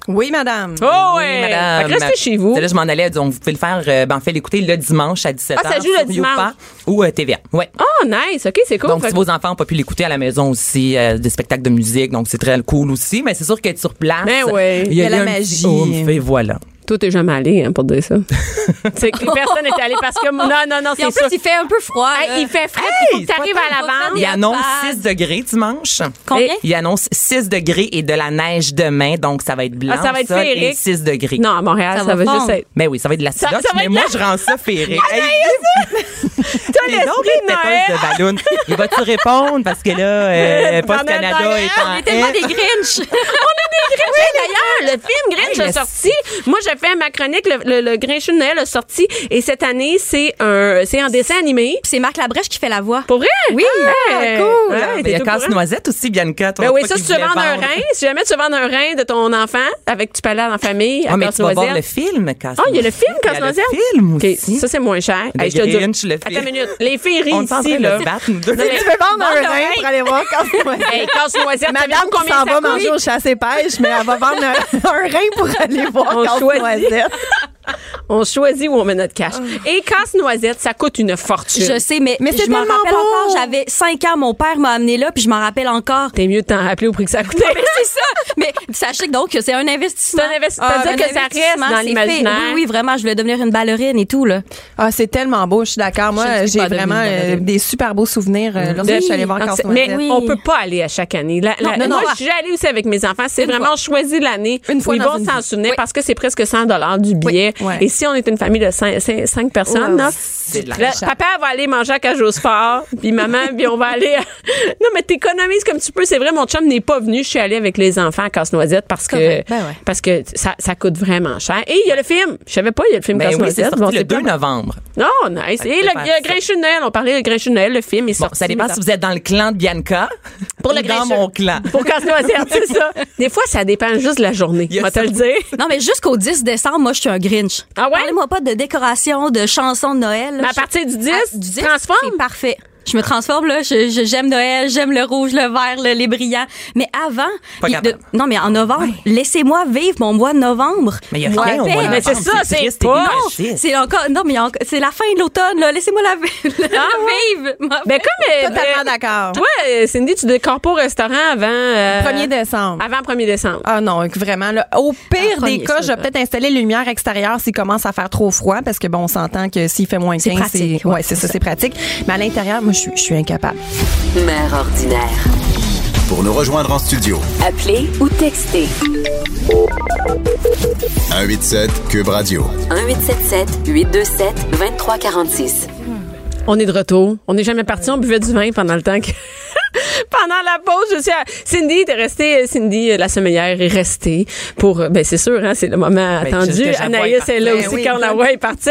Oui, madame. Oh, Oui, ouais. madame. Fait que restez chez vous. Là, je m'en allais, donc vous pouvez le faire, euh, ben, en fait, l'écouter le dimanche à 17h. Ah, ça joue le dimanche. Ou euh, TVA. Ouais. Oh, nice. OK, c'est cool. Donc, si que- vos enfants n'ont pas pu l'écouter à la maison aussi, euh, des spectacles de musique, donc c'est très cool aussi. Mais c'est sûr qu'être sur place, Ben ouais. il y a eu la magie. petit et voilà. Toi, t'es jamais allé, hein, pour dire ça. c'est que personne n'est allé parce que. Non, non, non, c'est ça. plus, il fait un peu froid. Hey, il fait frais, Hey, il faut que t'arrives à l'avance. trop Il annonce pas. 6 degrés dimanche. Combien? Il annonce 6 degrés et de la neige demain, donc ça va être blanc. Ah, ça va être sol, et féerique. 6 degrés. Non, à Montréal, ça, Ça va, va juste être. Mais oui, ça va être de la Ça- sidoche, ça va mais être moi, la- je rends ça féerique. Hey, T'as l'esprit de des Noël. de ballon. Il va-tu répondre? Parce que là, euh, Post Pendant le Canada temps, est on en On est tellement des Grinch. Oui, d'ailleurs, le film Grinch Hey, a sorti. Moi, j'ai fait ma chronique, le, le, le Grinch de Noël a sorti. Et cette année, c'est un, c'est un dessin animé. C'est Marc Labrèche qui fait la voix. Pour vrai? Oui. Cool. ouais, Mais il t'es y a casse-noisette aussi, Bianca. Ben oui, ça, si tu vendre un rein, si jamais tu veux vendre un rein de ton enfant, avec tu peux aller en famille, Ah, mais tu vas voir le Casse-Noisette. film, casse Ah, il y a le film Il y a Casse-Noisette? le film aussi. ça, c'est moins cher. Je te dis- Attends une minute. Les filles On rient ici, là. Tu veux vendre Vends un rein pour aller voir Casse-Noisette? Casse-noisette, combien s'en ça va manger au chasse et pêche, mais elle va vendre un, un rein pour aller voir On Casse-Noisette. on choisit où on met notre cash. Et casse-noisette, ça coûte une fortune. Je sais, mais, Mais c'est je m'en rappelle beau. encore. J'avais 5 ans, mon père m'a amené là, puis je m'en rappelle encore. T'es mieux de t'en rappeler au prix que ça coûtait. Mais c'est ça. Mais sachez que donc que c'est un investissement. C'est un investi- Ah, c'est-à-dire un que ça reste investissement, dans c'est l'imaginaire. Oui, oui, vraiment, je voulais devenir une ballerine et tout là. Ah, c'est tellement beau, je suis d'accord. Moi, j'ai vraiment euh, des super beaux souvenirs euh, lorsque De- je suis allée voir Casse-Noisette. Mais Oui. on peut pas aller à chaque année. La- la- non, non, moi, non. je suis allée aussi avec mes enfants. C'est vraiment choisi l'année Une fois ils vont s'en souvenir Oui. parce que c'est presque 100 dollars du billet. Ouais. Et si on est une famille de 5, personnes, Ouais, là, papa va aller manger à Cage au Sport, puis maman, puis on va aller. à- non, mais t'économises comme tu peux. C'est vrai, mon chum n'est pas venu. Je suis allée avec les enfants à Casse-Noisette parce que. Ben ouais. parce que ça, ça coûte vraiment cher. Et il y a le film. Je savais pas, il y a le film Ben oui, c'est Casse-Noisette. Bon, le c'est 2 pas- novembre. Non, nice. Fait Et le, il y a de Noël. On parlait de Grinch de Noël. Le film est Bon, sorti. ça dépend si vous êtes dans le clan de Bianca Pour le dans mon clan. Pour Casse-Noisette, c'est ça. Des fois, ça dépend juste de la journée. Il y a On va te le dire. Non, mais jusqu'au 10 décembre, moi, je suis un Grinch. Ah ouais? Parlez-moi pas de décoration, de chansons de Noël. là. Mais à partir du 10, Ah, du 10, transforme. C'est parfait. Je me transforme, là. Je- je- J'aime Noël, j'aime le rouge, le vert, le- les brillants. Mais avant. Pas de- non, mais en novembre, laissez-moi vivre mon mois de novembre. Mais il y a rien au mois de Mais c'est ça, c'est triste. C'est encore. Non, mais c'est la fin de l'automne, là. Laissez-moi la, la vivre. ma Ben, comme. euh, Totalement ben, d'accord. Toi, euh, Cindy, tu décores pas au restaurant avant. euh, 1er décembre. Avant 1er décembre. Ah non, vraiment. Là, au pire Ah, premier, des cas, je vais peut-être installer les lumières extérieures s'il commence à faire trop froid, parce que bon, on s'entend que s'il fait moins 15, C'est pratique, c'est ouais, c'est ça, c'est pratique. Mais à l'intérieur, moi, je suis, je suis incapable. Mère ordinaire. Pour nous rejoindre en studio, Appelez ou textez 187 Cube Radio. 1877 827 2346. On est de retour. On n'est jamais parti. On buvait du vin pendant le temps que. pendant la pause, je suis à... Cindy était restée, Cindy, euh, la sommeillère est restée pour, euh, ben c'est sûr, hein, c'est le moment Ben, attendu. Anaïs est là aussi oui, quand oui. la voix est partie.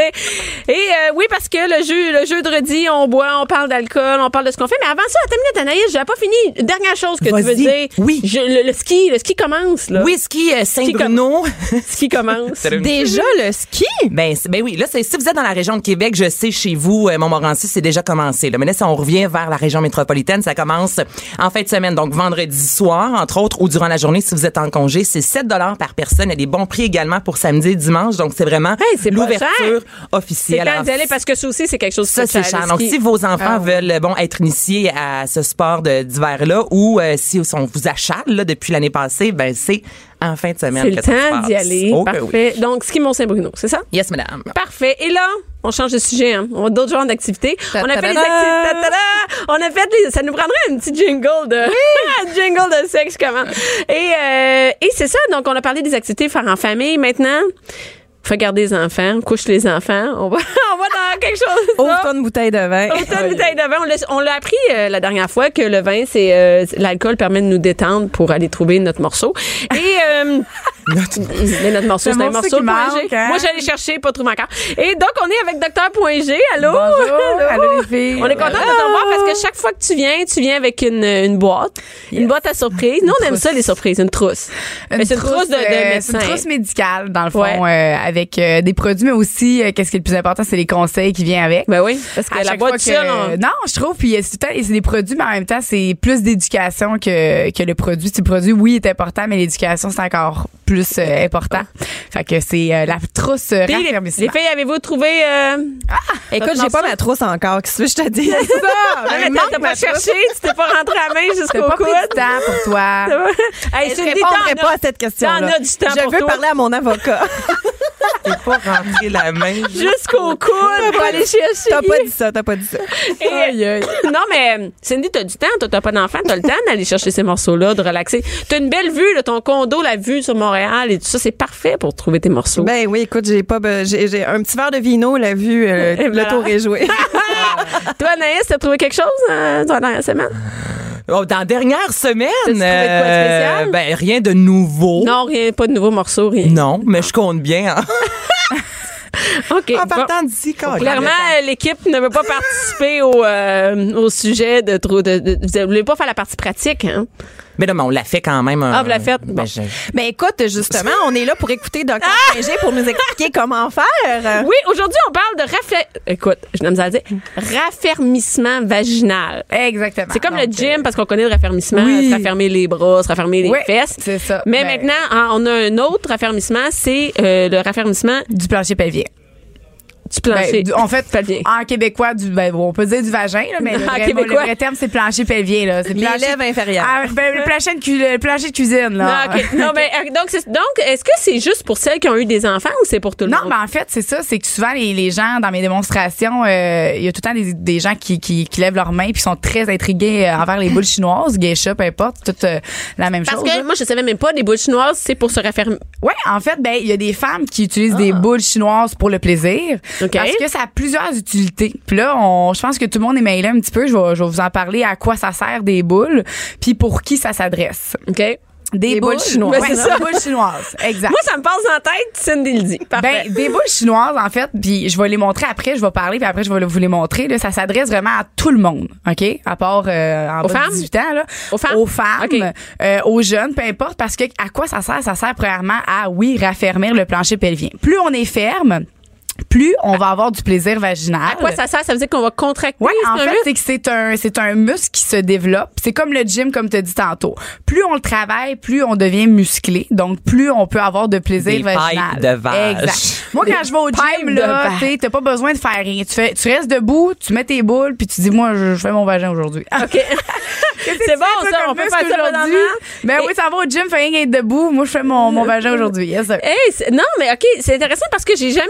Et euh, oui, parce que le jeu, le jeudi, on boit, on parle d'alcool, on parle de ce qu'on fait. Mais avant ça, attends une minute, Anaïs, j'ai pas fini. Dernière chose que tu veux dire. Oui. Je- le, le ski, le ski commence, là. Whisky euh, Qui Saint-Bruno. Ski commence. Déjà, le ski? Ben, ben oui, là, si vous êtes dans la région de Québec, je sais, chez vous, euh, Montmorency, c'est déjà commencé. Là. Mais là, si on revient vers la région métropolitaine, ça commence en fin de semaine, donc vendredi soir, entre autres, ou durant la journée, si vous êtes en congé. C'est 7 par personne. Il y a des bons prix également pour samedi et dimanche. Donc, c'est vraiment Hey, c'est l'ouverture. C'est officielle. quand Alors, d'y aller parce que ça aussi, c'est quelque chose qui ça, c'est cher, Donc, si vos enfants veulent bon être initiés à ce sport de- d'hiver-là ou euh, si on vous achale là, depuis l'année passée, ben c'est en fin de semaine C'est le temps d'y aller. Oh que oui. Parfait. Donc, ski Mont-Saint-Bruno, c'est ça? Yes, madame. Parfait. Et là, on change de sujet. Hein. On a d'autres genres d'activités. On a fait les activités. On a fait les. Ça nous prendrait un petit jingle de. un jingle de sexe, comment? Et, euh, et c'est ça. Donc, on a parlé des activités faire en famille. Maintenant, faut garder les enfants, couche les enfants. On va, on va dans quelque chose. de ça. Ouvre-toi une bouteille de vin. Autant de bouteilles de vin. On l'a- On l'a appris euh, la dernière fois que le vin, c'est euh, l'alcool permet de nous détendre pour aller trouver notre morceau. Et euh, mais notre morceau, c'est un morceau point G. hein? Moi, j'allais chercher, pas trouvé encore. Et donc, on est avec Docteur Point G. Allô? Bonjour. Allô, les filles. On est content de te revoir parce que chaque fois que tu viens, tu viens avec une, une boîte, une boîte à surprise. Nous, on aime ça, les surprises, une trousse. Mais c'est une trousse de, de euh, c'est médecin. une trousse médicale, dans le fond, Ouais. euh, avec euh, des produits, mais aussi, euh, qu'est-ce qui est le plus important, c'est les conseils qui viennent avec. Ben oui, parce que À la boîte que- on- Non, je trouve, puis c'est des produits, mais en même temps, c'est plus d'éducation que, que le produit. Si le produit, oui, est important, mais l'éducation, c'est encore plus euh, important. Fait que c'est euh, la trousse euh, Puis, les, les filles, avez-vous trouvé... Euh... Écoute, j'ai pas ma trousse encore. Qu'est-ce que je te dis? Ah, ça! mais t'as- t'as pas cherché, tu t'es pas rentré à la main jusqu'au pas coude. du temps pour toi. hey, Je répondrai pas as- à cette question-là. t'en as du temps Je pour veux toi. parler à mon avocat. T'es pas rentré la main. Jusqu'au coude pour aller chercher. T'as pas dit ça, t'as pas dit ça. Et- non, mais Cindy, t'as du temps. Toi, t'as pas d'enfant. T'as le temps d'aller chercher ces morceaux-là, de relaxer. T'as une belle vue, là, ton condo, la vue sur Montréal et tout ça. C'est parfait pour trouver tes morceaux. Ben oui, écoute, j'ai pas, j'ai, un petit verre de vino, la vue, euh, Et le voilà. tour est joué. Toi, Anaïs, t'as trouvé quelque chose euh, dans la dernière semaine? Oh, dans la dernière semaine, quoi de spécial? ben rien de nouveau. Non, rien, pas de nouveaux morceaux, rien. Non, mais je compte bien. hein. OK. En bon. partant d'ici, quand Clairement, l'équipe ne veut pas participer au, euh, au sujet de trop de, de- Vous voulez pas faire la partie pratique, hein? Mais là, mais on l'a fait quand même. Ah, vous l'avez fait? Ben, Bon. je- Ben écoute, justement, on est là pour écouter Dr. G pour nous expliquer comment faire. Oui, aujourd'hui, on parle de raffa... Écoute, je n'aime pas dire. Raffermissement vaginal. Exactement. C'est comme Donc, le gym parce qu'on connaît le raffermissement, Oui. se raffermer les bras, se raffermer les Oui, fesses. c'est ça. Mais Ben- maintenant, hein, on a un autre raffermissement, c'est euh, le raffermissement du plancher pelvien. Du plancher. Ben, en fait, Pelvien. en québécois, du, ben, on peut dire du vagin, là, mais le En vrai, québécois. le vrai terme, c'est plancher pelvien. Là. C'est inférieures. Ah, ben, le, plancher de cu- le plancher de cuisine. Là. Non, ok. Non, mais euh, donc, c'est- donc, est-ce que c'est juste pour celles qui ont eu des enfants ou c'est pour tout le Non, monde? mais en fait, c'est ça, c'est que souvent les, les gens dans mes démonstrations, euh, il y a tout le temps des, des gens qui, qui, qui lèvent leurs mains puis sont très intrigués euh, envers les boules chinoises, geisha, peu importe, toute euh, la même Parce chose. que là. moi, je savais même pas, des boules chinoises, c'est pour se raffermir. Ouais, en fait, ben il y a des femmes qui utilisent des boules chinoises pour le plaisir Parce que ça a plusieurs utilités. Puis là, on, je pense que tout le monde est mêlé un petit peu. Je vais, je vais vous en parler à quoi ça sert des boules, puis pour qui ça s'adresse. OK? Des, Des boules chinoises. Ouais. Des boules chinoises, exact. Moi, ça me passe en tête, Cindy le dit. Parfait. Ben, des boules chinoises, en fait, puis je vais les montrer après, je vais parler, puis après, je vais vous les montrer. Là, ça s'adresse vraiment à tout le monde, OK? À part euh, en Aux bas de femmes? 18 ans. Là. Aux femmes? Aux femmes, euh, aux jeunes, peu importe, parce que à quoi ça sert? Ça sert premièrement à, oui, raffermir le plancher pelvien. Plus on est ferme, plus on va avoir du plaisir vaginal. à quoi ça sert? Ça veut dire qu'on va contracter? Ouais, c'est en fait, muscle? c'est que c'est un c'est un muscle qui se développe. C'est comme le gym, comme tu as dit tantôt. Plus on le travaille, plus on devient musclé. Donc, plus on peut avoir de plaisir Des vaginal. pipes de vache. Exact. Moi, quand je vais au gym, là, t'as pas besoin de faire rien. Tu, fais, tu restes debout, tu mets tes boules, puis tu dis, moi, je, je fais mon vagin aujourd'hui. OK. C'est bon, ça, on peut faire ça aujourd'hui? Ben Et- oui, ça va au gym, fais rien qu'être debout. Moi, je fais mon, mon vagin aujourd'hui. Yes, sir. Hey, non, mais OK, c'est intéressant parce que j'ai jamais.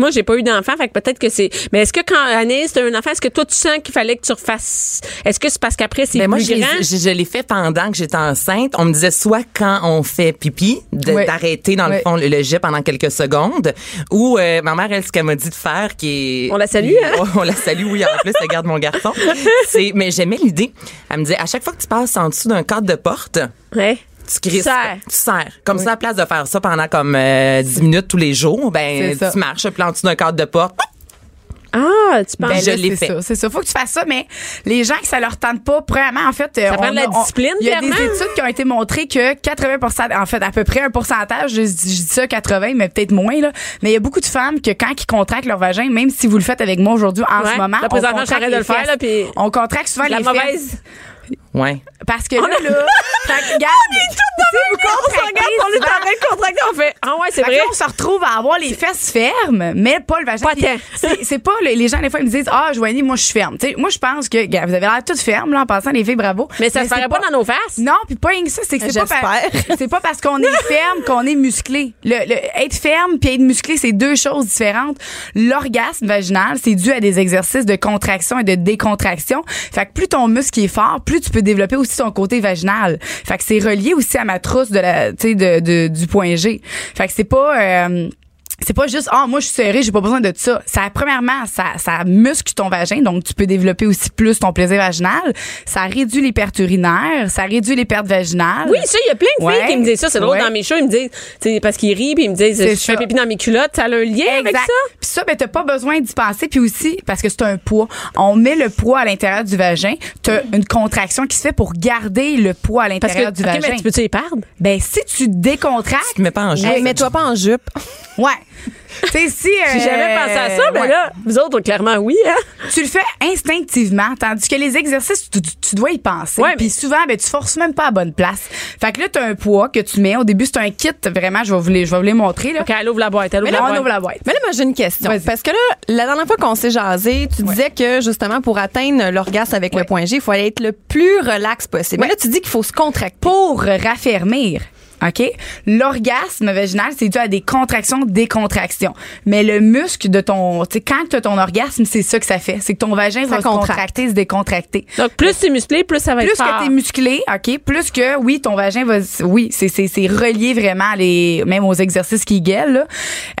Moi, j'ai pas eu d'enfant, fait que peut-être que c'est. Mais est-ce que quand Anaïs, t'as un enfant, est-ce que toi, tu sens qu'il fallait que tu refasses. Est-ce que c'est parce qu'après, c'est Mais plus moi, grand? je, je l'ai fait pendant que j'étais enceinte. On me disait soit quand on fait pipi, d'arrêter dans le fond le, le jet pendant quelques secondes, ou euh, ma mère, elle, ce qu'elle m'a dit de faire, qui est... On la salue, hein? on la salue, oui, en plus, elle garde mon garçon. C'est, mais j'aimais l'idée. Elle me disait, à chaque fois que tu passes en dessous d'un cadre de porte, Ouais. Tu crisses, serres. tu serres. Comme ça, à la place de faire ça pendant comme euh, 10 minutes tous les jours, ben tu marches, puis en dessous d'un cadre de porte, Ah, tu penses. Ben, je l'ai c'est fait. ça, C'est ça. Faut que tu fasses ça, mais les gens que ça leur tente pas, premièrement, en fait, ça prend de la discipline, Il y a des études qui ont été montrées que 80% en fait, à peu près un pourcentage, je, dis- je dis ça 80, mais peut-être moins, là. Mais il y a beaucoup de femmes que quand ils contractent leur vagin, même si vous le faites avec moi aujourd'hui, en Ouais. ce moment, on contracte de le les faire, là, puis- On contracte souvent La les mauvaise. fesses. Ouais. Parce que là, là, fait que, regarde, On est toutes dans le même on se regarde, on est en train de contracter, on fait. Ah ouais, c'est vrai. là, on se retrouve à avoir les fesses fermes, mais pas le vagin. C'est- pas le- les gens des fois ils me disent ah Joanie, moi je suis ferme. Moi je pense que gars, vous avez l'air toutes fermes là en passant les filles bravo. Mais ça se c'est ferait pas dans nos faces. Non, puis pas rien que ça, c'est que c'est pas, c'est pas parce qu'on est ferme qu'on est musclé. Le, le- être ferme puis être musclé, c'est deux choses différentes. L'orgasme vaginal, c'est dû à des exercices de contraction et de décontraction. Fait que plus ton muscle est fort, plus tu peux développer aussi ton côté vaginal. Fait que c'est relié aussi à ma trousse de la, tu sais, de, de- du point G. Fait que c'est pas euh, c'est pas juste ah moi je suis serrée j'ai pas besoin de ça ça premièrement ça ça muscle ton vagin donc tu peux développer aussi plus ton plaisir vaginal ça réduit les pertes urinaires ça réduit les pertes vaginales Oui, ça, il y a plein de filles Ouais. qui me disent ça. C'est drôle Ouais. dans mes shows, ils me disent, tu sais, parce qu'ils rient, puis ils me disent, C'est je fais pipi dans mes culottes, ça a un lien avec ça? Puis ça, ben, t'as pas besoin d'y penser. Puis aussi, parce que c'est un poids. On met le poids à l'intérieur du vagin. T'as une contraction qui se fait pour garder le poids à l'intérieur du OK, vagin. mais tu peux-tu les perdre? Ben, si tu décontractes, Tu te mets pas en jeu. Hey, Mets-toi pas en jupe. Ouais. tu sais, si. J'ai euh, jamais pensé à ça, mais ouais. là, vous autres, clairement, oui, hein? Tu le fais instinctivement, tandis que les exercices, tu, tu- tu dois y penser. Ouais, Puis mais- souvent, ben, tu forces même pas à la bonne place. Fait que là, t'as un poids que tu mets. Au début, c'est un kit, vraiment, je vais vous les, je vais vous les montrer. Là. OK, elle ouvre la boîte, elle ouvre Mais là, la on boîte. ouvre la boîte. Mais là, moi, j'ai une question. Parce que là, la dernière fois qu'on s'est jasé, tu disais que justement, pour atteindre l'orgasme avec le point G, il faut aller être le plus relax possible. Mais là, tu dis qu'il faut se contracter. pour raffermir. OK? L'orgasme vaginal, c'est dû à des contractions, décontractions. Mais le muscle de ton, tu sais, quand tu as ton orgasme, c'est ça que ça fait. C'est que ton vagin va se contracte. contracter, se décontracter. Donc, plus c'est musclé, plus ça va Plus être fort. que t'es musclé, OK? Plus que, oui, ton vagin va, oui, c'est, c'est, c'est relié vraiment les, même aux exercices qui gueulent, là.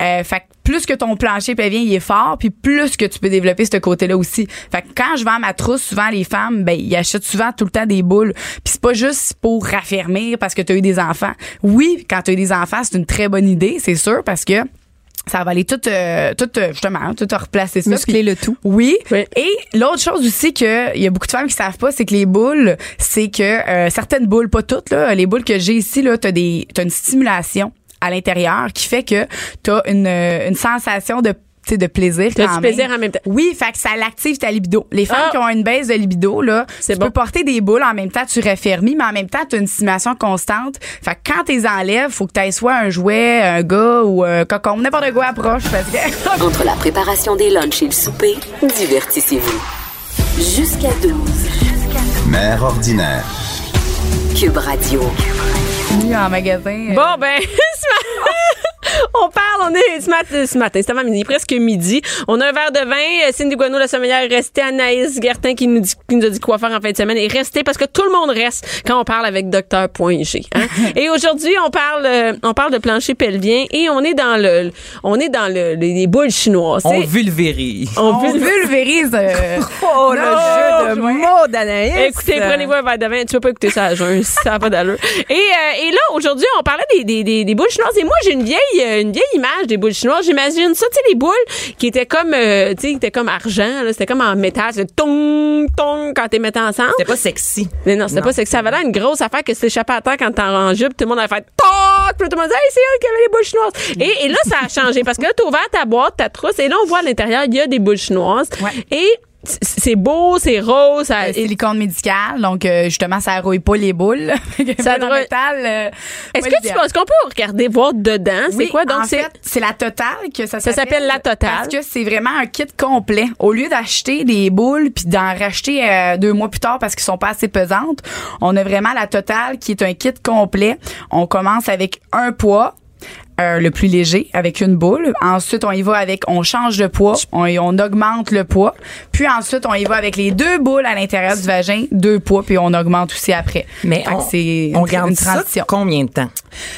Euh, fait que plus que ton plancher pelvien il est fort, puis plus que tu peux développer ce côté-là aussi. Fait que quand je vends ma trousse, souvent les femmes, ben ils achètent souvent tout le temps des boules. Puis c'est pas juste pour raffermir parce que tu as eu des enfants. Oui, quand tu as eu des enfants, c'est une très bonne idée, c'est sûr, parce que ça va aller tout, euh, tout euh, justement, tout replacer ça. Muscler le tout. oui. Oui. Et l'autre chose aussi que il y a beaucoup de femmes qui savent pas, c'est que les boules, c'est que euh, certaines boules, pas toutes là, les boules que j'ai ici là, t'as des, t'as une stimulation à l'intérieur qui fait que t'as une, euh, une sensation de sais, de plaisir quand du même. plaisir en même temps. Oui, fait que ça l'active ta libido. Les femmes Ah. qui ont une baisse de libido, là, C'est tu bon. peux porter des boules en même temps, tu raffermis, mais en même temps, tu as une stimulation constante. Fait que quand tu les enlèves, faut que tu soit un jouet, un gars ou un cocon, n'importe quoi approche parce que Entre la préparation des lunchs et le souper, divertissez-vous. Jusqu'à 12. Mère ordinaire. Cube Radio. En magasin. euh, Bon, ben, ce matin, on parle, on est ce matin, ce matin, c'est avant midi, presque midi. On a un verre de vin. Euh, Cindy Guano, la sommelière, est restée. Anaïs Gertin, qui nous, dit, qui nous a dit quoi faire en fin de semaine, est restée parce que tout le monde reste quand on parle avec Dr.G. Hein? et aujourd'hui, on parle, euh, on parle de plancher pelvien et on est dans le, on est dans le, les, les boules chinoises. On C'est- vulvérise. on vulvérise. euh, Oh, le Non, jeu de mots d'Anaïs. Écoutez, prenez-vous un verre de vin. Tu peux pas écouter ça à jeun, ça n'a pas d'allure. Et, euh, et là, aujourd'hui, on parlait des, des, des, des boules chinoises. Et moi, j'ai une vieille, euh, une vieille image des boules chinoises. J'imagine ça, tu sais, les boules qui étaient comme, euh, tu sais, qui étaient comme argent, là. C'était comme en métal. C'était tong, tong quand t'es mettais ensemble. C'était pas sexy. Mais non, c'était pas sexy. Ça avait l'air une grosse affaire que s'échappait à terre quand t'es en jupe. Tout le monde avait fait toc! Puis tout le monde disait, hey, c'est elle qui avait les boules chinoises. Et, et là, ça a changé parce que là, t'as ouvert ta boîte, ta trousse, et là, on voit à l'intérieur, il y a des boules chinoises. Ouais. Et c'est beau, c'est rose, ça, euh, silicone médical, donc euh, justement ça rouille pas les boules. Ça métal. euh, Est-ce que tu est-ce qu'on peut regarder voir dedans? C'est quoi? Donc c'est c'est la totale que ça Ça s'appelle la totale. Parce que c'est vraiment un kit complet. Au lieu d'acheter des boules puis d'en racheter euh, deux mois plus tard parce qu'ils sont pas assez pesantes, on a vraiment la totale qui est un kit complet. On commence avec un poids. Euh, le plus léger avec une boule. Ensuite, on y va avec, on change de poids, on, on augmente le poids. Puis ensuite, on y va avec les deux boules à l'intérieur du vagin, deux poids, puis on augmente aussi après. Mais on, c'est on une, garde une ça transition. combien de temps?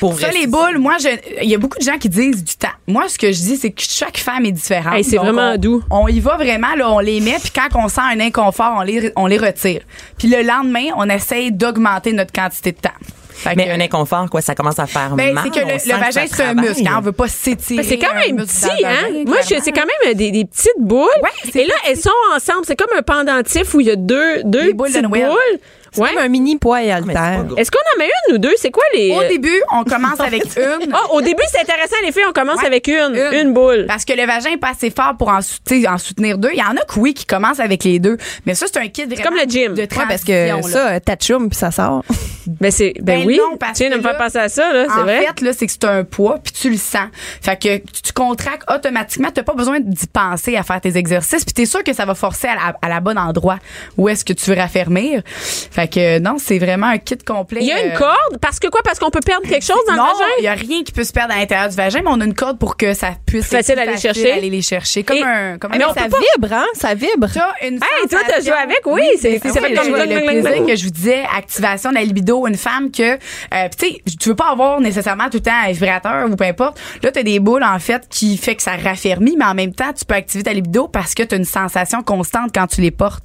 Pour Ça, les boules, moi, il y a beaucoup de gens qui disent du temps. Moi, ce que je dis, c'est que chaque femme est différente. Hey, c'est vraiment on- doux. On y va vraiment, là, on les met, puis quand on sent un inconfort, on les, on les retire. Puis le lendemain, on essaye d'augmenter notre quantité de temps. Fait Mais que- un inconfort, quoi, ça commence à faire ben, mal. c'est que le, vagin, c'est un muscle. hein, on veut pas s'étirer. Ben, c'est quand un même muscle petit, hein? vagin, Moi, c'est quand même des, des petites boules. Ouais, c'est Et là, elles sont ensemble. C'est comme un pendentif où il y a deux, deux Les boules de petites Noël. boules. Ouais. Comme un mini poids et c'est haltère. Est-ce qu'on en met une ou deux? C'est quoi les. Au début, on commence avec une. Ah, au début, c'est intéressant, les filles. On commence Ouais. avec une, une. Une. boule. Parce que le vagin est pas assez fort pour en, soutenir deux. Il y en a que oui, qui commencent avec les deux. Mais ça, c'est un kit vraiment comme le gym. de Ouais, parce que là. ça, t'achoumes puis ça sort. Ben, c'est, ben, Ben oui. non, parce tu viens de me faire penser à ça, là. C'est en vrai. fait, là, c'est que c'est un poids, puis tu le sens. Fait que tu, tu contractes automatiquement. T'as pas besoin d'y penser à faire tes exercices, puis t'es sûr que ça va forcer à la, à la bonne endroit où est-ce que tu veux raffermir. Fait que non, c'est vraiment un kit complet. il y a une euh, corde? Parce que quoi? Parce qu'on peut perdre quelque chose dans non, le il y vagin? a rien qui peut se perdre à l'intérieur du vagin, mais on a une corde pour que ça puisse Plus facile aller chercher. aller les chercher. Comme Et- un, comme un Mais on ça peut pas- vibre, hein? Ça vibre. T'as une Hey, toi, t'as joué avec, oui, c'est- mais c'est ça fait comme le, le plaisir que je vous disais, activation de la libido, une femme que, euh, tu sais, tu veux pas avoir nécessairement tout le temps un vibrateur ou peu importe. Là, t'as des boules, en fait, qui fait que ça raffermit, mais en même temps, tu peux activer ta libido parce que t'as une sensation constante quand tu les portes.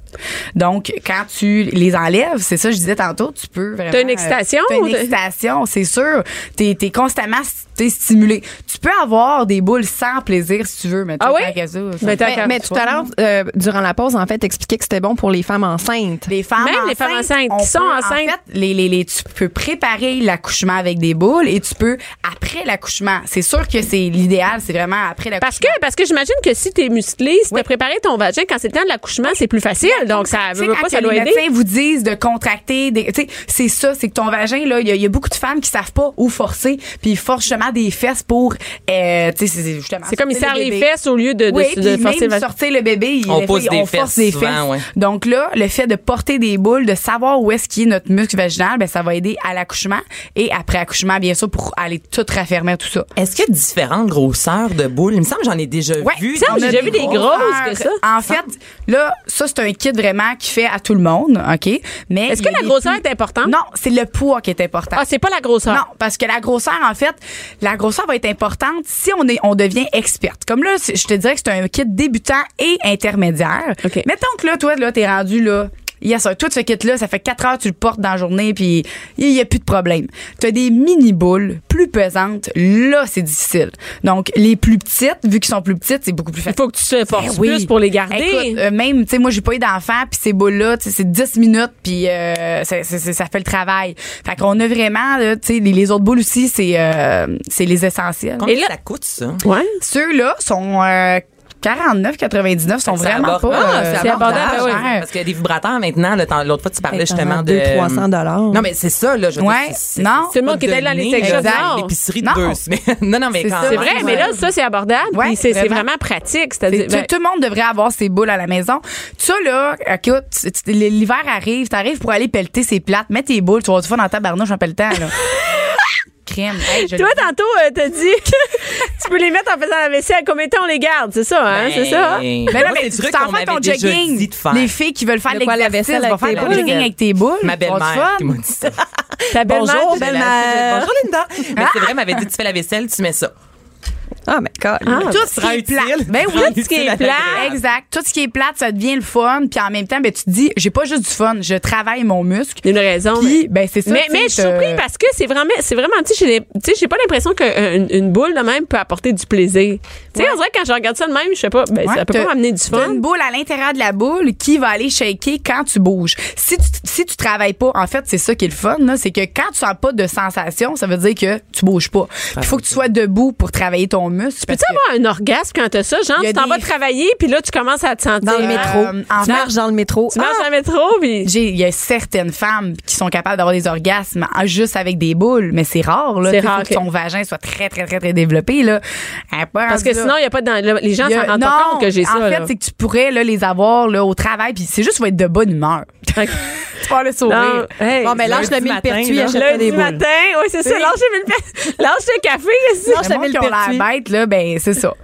Donc, quand tu les enlèves, c'est ça, que je disais tantôt, tu peux vraiment. T'as une excitation euh, T'as une excitation, c'est sûr. T'es, t'es constamment t'es stimulé. Tu peux avoir des boules sans plaisir si tu veux, mais tu Ah oui? ça, ça Mais Mais, tout à l'heure, euh, durant la pause, en fait, expliquais que c'était bon pour les femmes enceintes. Les femmes Même les femmes enceintes qui sont peut, enceintes. En fait, les, les, les, tu peux préparer l'accouchement avec des boules et tu peux après l'accouchement. C'est sûr que c'est l'idéal, c'est vraiment après l'accouchement. Parce que, parce que j'imagine que si t'es musclé, si t'as préparé ton vagin quand c'est le temps de l'accouchement, c'est plus facile. Donc, ça Tu veut pas, ça que doit les aider. médecins vous disent de contracter, des- tu sais, c'est ça, c'est que ton vagin là, il y, a- il y a beaucoup de femmes qui savent pas où forcer, puis ils forcent justement des fesses pour, euh, tu sais, c'est- justement. C'est comme ils serrent le les fesses au lieu de, de, oui, de forcer même sortir le bébé, il- On des pousse des on force fesses des souvent, fesses. ouais. Donc là, le fait de porter des boules, de savoir où est-ce qu'il est notre muscle vaginal, ben ça va aider à l'accouchement et après accouchement bien sûr pour aller tout raffermir tout ça. Est-ce qu'il y a différentes grosseurs de boules? Il me semble que j'en ai déjà Ouais, vu. Ça, on j'ai a déjà vu des grosses que ça. En fait, là, ça c'est un kit vraiment qui fait à tout le monde, ok? Mais Est-ce que la grosseur plus- est importante? Non, c'est le poids qui est important. Ah, c'est pas la grosseur. Non, parce que la grosseur, en fait, la grosseur va être importante si on est, on devient experte. Comme là, je te dirais que c'est un kit débutant et intermédiaire. OK. Mettons que là, toi, là, t'es rendu là. Yes, sir. Toi, ce kit-là, ça fait 4 heures que tu le portes dans la journée, puis il n'y a plus de problème. Tu as des mini-boules plus pesantes. Là, c'est difficile. Donc, les plus petites, vu qu'ils sont plus petites, c'est beaucoup plus Il facile. faut que tu te forces Ben oui. plus pour les garder. Écoute, euh, même, tu sais, moi, j'ai pas eu d'enfant, puis ces boules-là, tu sais, c'est 10 minutes, puis euh, ça, ça- ça- ça fait le travail. Fait qu'on a vraiment, là, tu sais, les, les autres boules aussi, c'est euh, c'est les essentiels. Combien Et là- ça coûte, ça? ouais. Ceux-là sont euh, 49,99 sont vraiment pas. Ah, euh, c'est abordable, oui. Parce qu'il y a des vibrateurs maintenant. là, t'en- L'autre fois, tu parlais justement de. 200-300 dollars. Non, mais c'est ça, là. Je Ouais, non. c'est le monde pas qui est allé dans les sex là. L'épicerie de Non. deux semaines. Non, non, mais C'est quand vrai, mais là, ça, c'est abordable. Ouais, c'est vraiment. vraiment pratique. C'est- C'est-à-dire, tout, ben, tout le monde devrait avoir ses boules à la maison. Ça, là, écoute, l'hiver arrive, t'arrives pour aller pelleter ses plates, mets tes boules, tu vas avoir du fun dans ta barnouche en pelletant, là. Crème. Hey, je le Toi, tantôt, euh, t'as dit tu peux les mettre en faisant la vaisselle. Combien de temps on les garde? C'est ça, hein? c'est ça? Mais Moi, là, mais c'est tu t'en fais ton jogging. dit de faire. Les filles qui veulent faire De quoi, la vaisselle va avec faire tes ton boules? jogging avec tes boules. Ma belle-mère qui m'a dit ça. Ta belle-mère, Bonjour, belle-mère. Bonjour, Linda. Mais c'est vrai, elle m'avait dit, tu fais la vaisselle, tu mets ça. Ah, mais quand Ah, Tout ce qui est plate. Ben oui, Tout ce qui est plate. Exact. Tout ce qui est plate, ça devient le fun. Puis en même temps, ben, tu te dis, j'ai pas juste du fun, je travaille mon muscle. Il y a une raison. Puis, mais- ben, c'est ça. mais, je suis surpris parce que c'est vraiment, c'est vraiment, tu sais, j'ai- tu sais, j'ai pas l'impression qu'une une boule de même peut apporter du plaisir. Tu sais, Ouais. on dirait que quand je regarde ça de même, je sais pas, ben, Ouais, ça peut t'as- pas m'amener du t'as fun. une boule à l'intérieur de la boule qui va aller shaker quand tu bouges. Si tu, si tu travailles pas, en fait, c'est ça qui est le fun, c'est que quand tu sens pas de sensation, ça veut dire que tu bouges pas. Il faut que tu sois debout pour travailler ton muscle. Peux-tu que- avoir un orgasme quand t'as ça? Genre, tu t'en des- vas travailler, puis là, tu commences à te sentir. dans le euh, métro. euh, en tu marches dans le métro. Tu marches Ah! dans le métro, puis. Il y a certaines femmes qui sont capables d'avoir des orgasmes juste avec des boules, mais c'est rare. Là, C'est rare, faut que son vagin soit très, très, très, très développé. Là. Parce que là. Sinon, il y a pas dans, là, les gens s'en rendent non, pas compte que j'ai ça. En fait, c'est que tu pourrais là, les avoir là, au travail, puis c'est juste qu'il va être de bonne humeur. Tu vas le sourire. Non, hey, Bon, mais lâche lundi le mille matin, pertuis, achète des lundi boules. matin, oui, c'est ça. Oui. Lâchez le, lâche le café, ici. Lâche Le mille pertuis. bête, là, ben, c'est ça.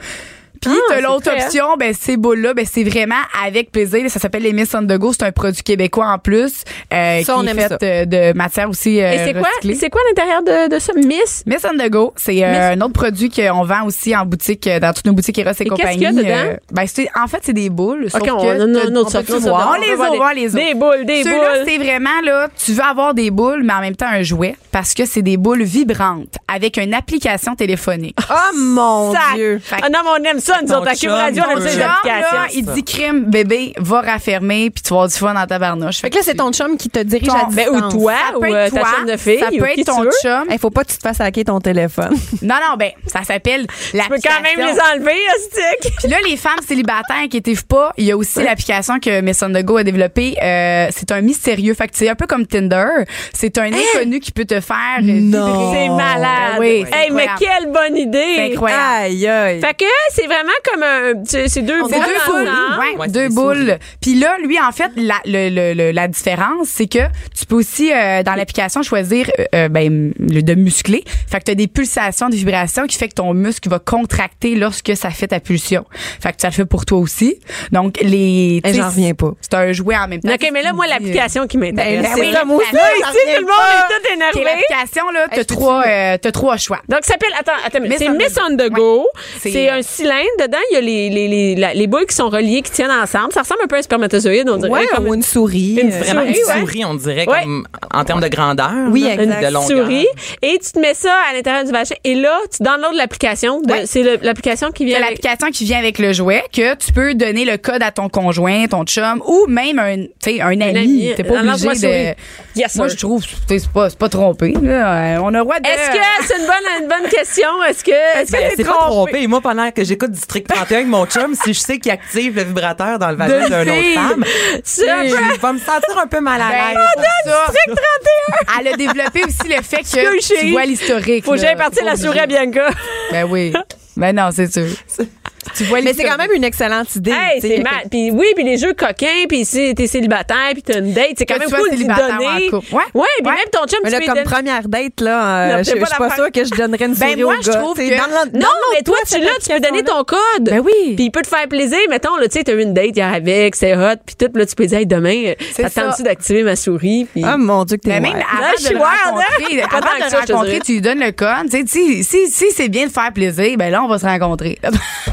Puis Ah, l'autre hein. option, ben ces boules-là, ben c'est vraiment avec plaisir. Ça s'appelle les Miss on the Go. C'est un produit québécois en plus, euh, Ça, on qui est fait ça. euh, de matière aussi euh, Et c'est quoi, c'est quoi l'intérieur de, de ça? Miss? Miss on the Go, c'est euh, un autre produit qu'on vend aussi en boutique, euh, dans toutes nos boutiques Eros et, qu'est-ce compagnie. qu'il y a dedans? Ben c'est, en fait, c'est des boules. sauf OK, on, que non, non, on ça, peut voir. On les on les ouvre. Des boules, des Ceux-là, boules. c'est vraiment là, tu veux avoir des boules, mais en même temps un jouet, parce que c'est des boules vibrantes avec une application téléphonique. Oh mon. Dieu. Ah non, mais on aime ça, nous Ton autres, à Cube chum, Radio, on aime ça, il dit crime, bébé, va raffermer, puis tu vas avoir du fun dans ta barnouche. Fait que là, c'est ton chum qui te dirige Ton- à Ben, distance. ou toi, Ça ou peut euh, être ta chum de fille, ça peut être ton chum. Il faut pas que tu te fasses hacker ton téléphone. Non, non, ben, ça s'appelle Tu peux quand même les enlever, stick. Puis là, les femmes célibataires, inquiétez-vous pas, il y a aussi l'application que Miss on the Go a développée. Euh, c'est un mystérieux. Fait que c'est un peu comme Tinder. C'est un inconnu qui peut te faire Non. C'est malade. Oui, c'est hey, mais quelle bonne idée. C'est incroyable. Aïe, aïe. Fait que c'est vraiment comme un. C'est deux C'est boules. deux boules, ensemble. ouais, Ouais, deux boules. Puis là, lui, en fait, la, le, le- le- la différence, c'est que tu peux aussi, euh, dans l'application, choisir euh, euh, ben, le, de muscler. Fait que tu as des pulsations, des vibrations qui fait que ton muscle va contracter lorsque ça fait ta pulsion. Fait que ça le fait pour toi aussi. Donc, les... J'en reviens pas. C'est un jouet en même temps. OK, mais là, moi, l'application qui m'intéresse. Ben, c'est aussi, j'en Ici, tout le monde est tout énervé. l'application, là, t'as trois, euh, trois choix. Donc, ça s'appelle, attends, attends, c'est Miss Go. on the Go. C'est, C'est un cylindre. Dedans, il y a les, les, les, la- les boules qui sont reliées, qui tiennent ensemble. Ça ressemble un peu à un spermatozoïde, on dirait. Ouais, comme ou une souris. Une euh, une Souris, ouais. souris, on dirait, Ouais. comme en termes de grandeur. Oui, exact. De une longueur. souris. Et tu te mets ça à l'intérieur du vagin. Et là, tu downloads l'application. de- Ouais. C'est l'application qui vient C'est avec. l'application qui vient avec le jouet que tu peux donner le code à ton conjoint, ton chum ou même un, tu sais, un ami. ami. T'es pas obligé souris. de. Yes, Moi, je trouve, c'est pas, c'est pas trompé. là. Euh, On a le droit de. Est-ce que c'est une bonne, une bonne question? Est-ce que, est-ce que Ben, c'est c'est pas trompé? trompé. Moi, pendant que j'écoute District 31 avec mon chum, si je sais qu'il active le vibrateur dans le vagin d'une autre femme, C'est un peu- je vais me sentir un peu mal à Ben, l'aise. pour ça, Elle a développé aussi le fait que tu vois l'historique. Faut que j'aille partir la souris à Bianca. Ben oui. Ben non, c'est sûr. Tu vois Mais c'est quand même une excellente idée. Hey, c'est mal. Puis oui, puis les jeux coquins, puis si t'es célibataire, puis t'as une date, c'est quand Que même cool en donner. Ouais. Ouais, puis même ton chum, Mais tu là, comme donner- première date, là, euh, Non, je pas suis pas sûre que je donnerais une Ben, souris moi, au je gars. trouve que- dans Non, mais toi, tu l'as, tu peux donner ton code. Ben oui. Puis il peut te faire plaisir. Mettons, là, tu sais, t'as eu une date hier avec, c'est hot, puis tout, là, tu peux dire, demain, euh, t'attends-tu d'activer ma souris? Puis... Ah, mon Dieu, que t'es Mais même avant Là, je de rencontrer, de tu lui donnes le code. Tu sais, si, si, si c'est bien de faire plaisir, ben là, on va se rencontrer.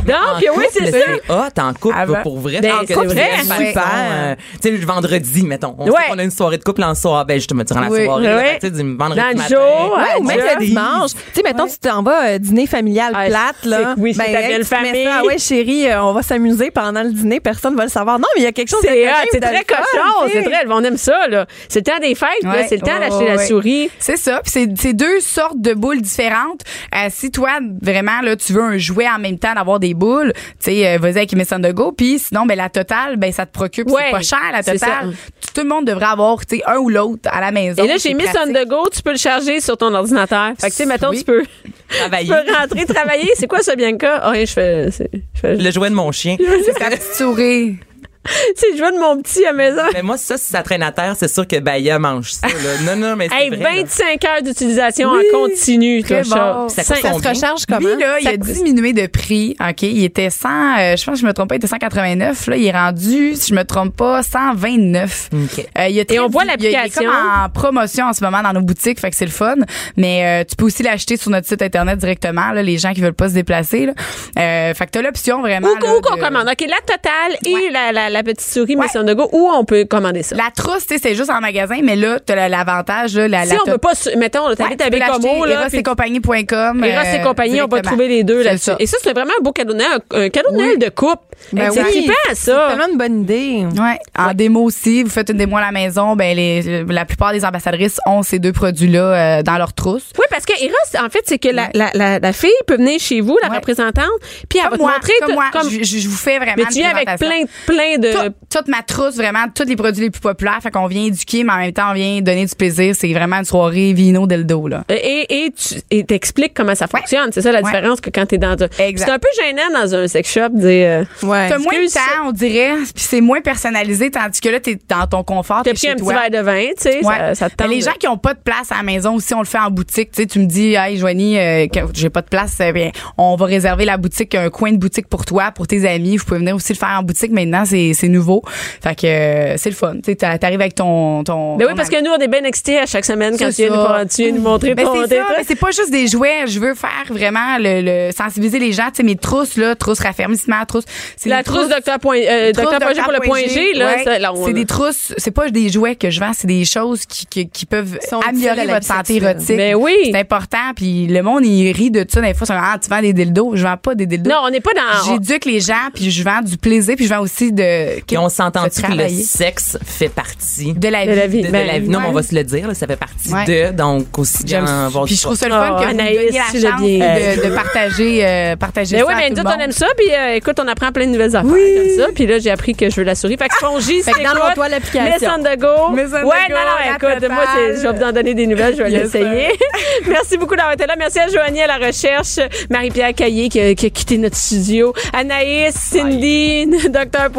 Non, puis oui, c'est ça. c'est hot en couple, Avant. pour vrai. Ben, que c'est Super. euh, tu sais, le vendredi, mettons. On Ouais. sait qu'on a une soirée de couple en soir. Ben, je te me durant la Oui. soirée. Ouais. Tu sais, du vendredi Dans le matin. jour, Ouais, ou même le dimanche. Tu sais, mettons, tu t'en vas euh, dîner familial Ah, plate, là. oui, c'est ta hey, belle famille. ça, Ah ouais, chérie, euh, on va s'amuser pendant le dîner, personne va le savoir. Non, mais il y a quelque chose de C'est très cochon, c'est très, on aime ça, là. C'est le temps des fêtes, c'est le temps d'acheter la souris. C'est ça. Puis c'est deux sortes de boules différentes. Si toi, vraiment, là, tu veux un jouet en même temps d'avoir des boules, cool, tu sais, euh, vas-y avec Miss on the go. Puis sinon, ben la totale, ben ça te procure. Ouais, c'est pas cher la totale. Tout le monde devrait avoir, tu sais, un ou l'autre à la maison. Et là, j'ai mis on the go, tu peux le charger sur ton ordinateur. Fait que, tu sais, mettons, Oui. tu peux, tu Travailler. peux rentrer, travailler. C'est quoi ça, Bianca? Ah, rien, je fais, je fais, Le jouet de mon chien. C'est ta petite souris. c'est le jouet de mon petit à la maison. Mais moi, ça, si ça traîne à terre, c'est sûr que Baya mange ça. Là. Non, non, mais c'est Hey, vrai, là. 25 heures d'utilisation Oui, en continu, très bon. Ça se recharge comment? Lui, là, il Ça a coûte- diminué de prix. OK? Il était 100, euh, je pense que je me trompe pas, il était 189. Là, il est rendu, si je me trompe pas, 129. OK. Euh, il a très- on voit l'application. Il est comme en promotion en ce moment dans nos boutiques, fait que c'est le fun. Mais euh, tu peux aussi l'acheter sur notre site internet directement, là, les gens qui veulent pas se déplacer. Là. Euh, fait que t'as l'option vraiment. Où, là, où qu'on de- commande? OK, la totale et Ouais. la, la, la petite souris Ouais. Miss on the go. Où on peut commander ça? La trousse, tu sais, c'est juste en magasin, mais là, t'as la- l'avantage, là, la, si la on peut pas, mettons, là, t'habites Ouais, à tu peux Bécomo, l'acheter, là. puis- erosetcompagnie.com, Eros et euh, compagnie, on va trouver les deux C'est là-dessus. ça. Et ça, c'est vraiment un beau cadeau de Noël, un, cadeau de Oui. Noël de couple. Ben c'est oui, trippant, C'est ça. tellement une bonne idée. Ouais, en démo aussi, vous faites une démo à la maison, ben les, la plupart des ambassadrices ont ces deux produits-là euh, dans leur trousse. Oui, parce que Eros, en fait, c'est que la, la, la, la fille peut venir chez vous, la Ouais. représentante, puis elle va Comme te moi, montrer comme tout- moi, comme- je, vous fais vraiment mais tu viens avec plein, plein de. Tout- toute ma trousse, vraiment, tous les produits les plus populaires. Fait qu'on vient éduquer, mais en même temps, on vient donner du plaisir. C'est vraiment une soirée vino del dos, là. Et, et tu et t'expliques comment ça fonctionne. C'est ça la Ouais. différence que quand t'es dans. C'est un peu gênant dans un sex shop dire. euh, Ouais. T'as moins de temps, on dirait, puis c'est moins personnalisé, tandis que là, t'es dans ton confort. T'as pris un petit verre de vin, tu sais, Ouais. ça, ça te les gens qui ont pas de place à la maison aussi, on le fait en boutique. Tu sais, tu me dis, hey, Joanie, euh, j'ai pas de place, eh bien, on va réserver la boutique, un coin de boutique pour toi, pour tes amis. Vous pouvez venir aussi le faire en boutique. Maintenant, c'est, c'est nouveau. Fait que euh, c'est le fun. Tu t'arrives avec ton, ton. Ben oui, ton parce que nous, on est bien excités à chaque semaine quand tu viens, nous, tu viens nous montrer Ben, ton c'est mais pas juste des jouets. Je veux faire vraiment le, le- sensibiliser les gens. Tu sais, mes trousses, là, trousses raffermissement, trousses. C'est La trousse docteur point, euh, Trousse docteur point G pour le point G, là, ouais. c'est des trousses, c'est pas des jouets que je vends, c'est des choses qui, qui, qui peuvent améliorer votre santé érotique. Ben oui. C'est important, puis le monde, il rit de ça. Des fois, c'est ah, tu vends des dildos. Je vends pas des dildos. Non, on n'est pas dans. J'éduque les gens, puis je vends du plaisir, puis je vends aussi de... Puis on s'entend que le sexe fait partie De la De vie. la vie. de, de Ben, la vie. Non, mais on va se le dire, là, ça fait partie Ouais. de. Donc, aussi bien Puis je trouve ça le Oh, fun que vous Anaïs, tu la chance bien de, de partager, euh, partager ça oui, mais nous, on aime ça, puis euh, écoute, on apprend plein de nouvelles affaires comme ça, puis là, j'ai appris que je veux la souris. Fait que Spongy, Fait que c'est download-toi l'application. Miss on the go. Miss on the ouais, go, non, non, écoute, moi, c'est- je vais vous en donner des nouvelles, je vais l'essayer. Merci beaucoup d'avoir été là. Merci à Joanie à la recherche, Marie-Pierre Caillé qui a, qui a quitté notre studio, Anaïs, Cindy, Docteur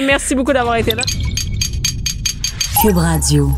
Merci beaucoup d'avoir été là. Cube Radio.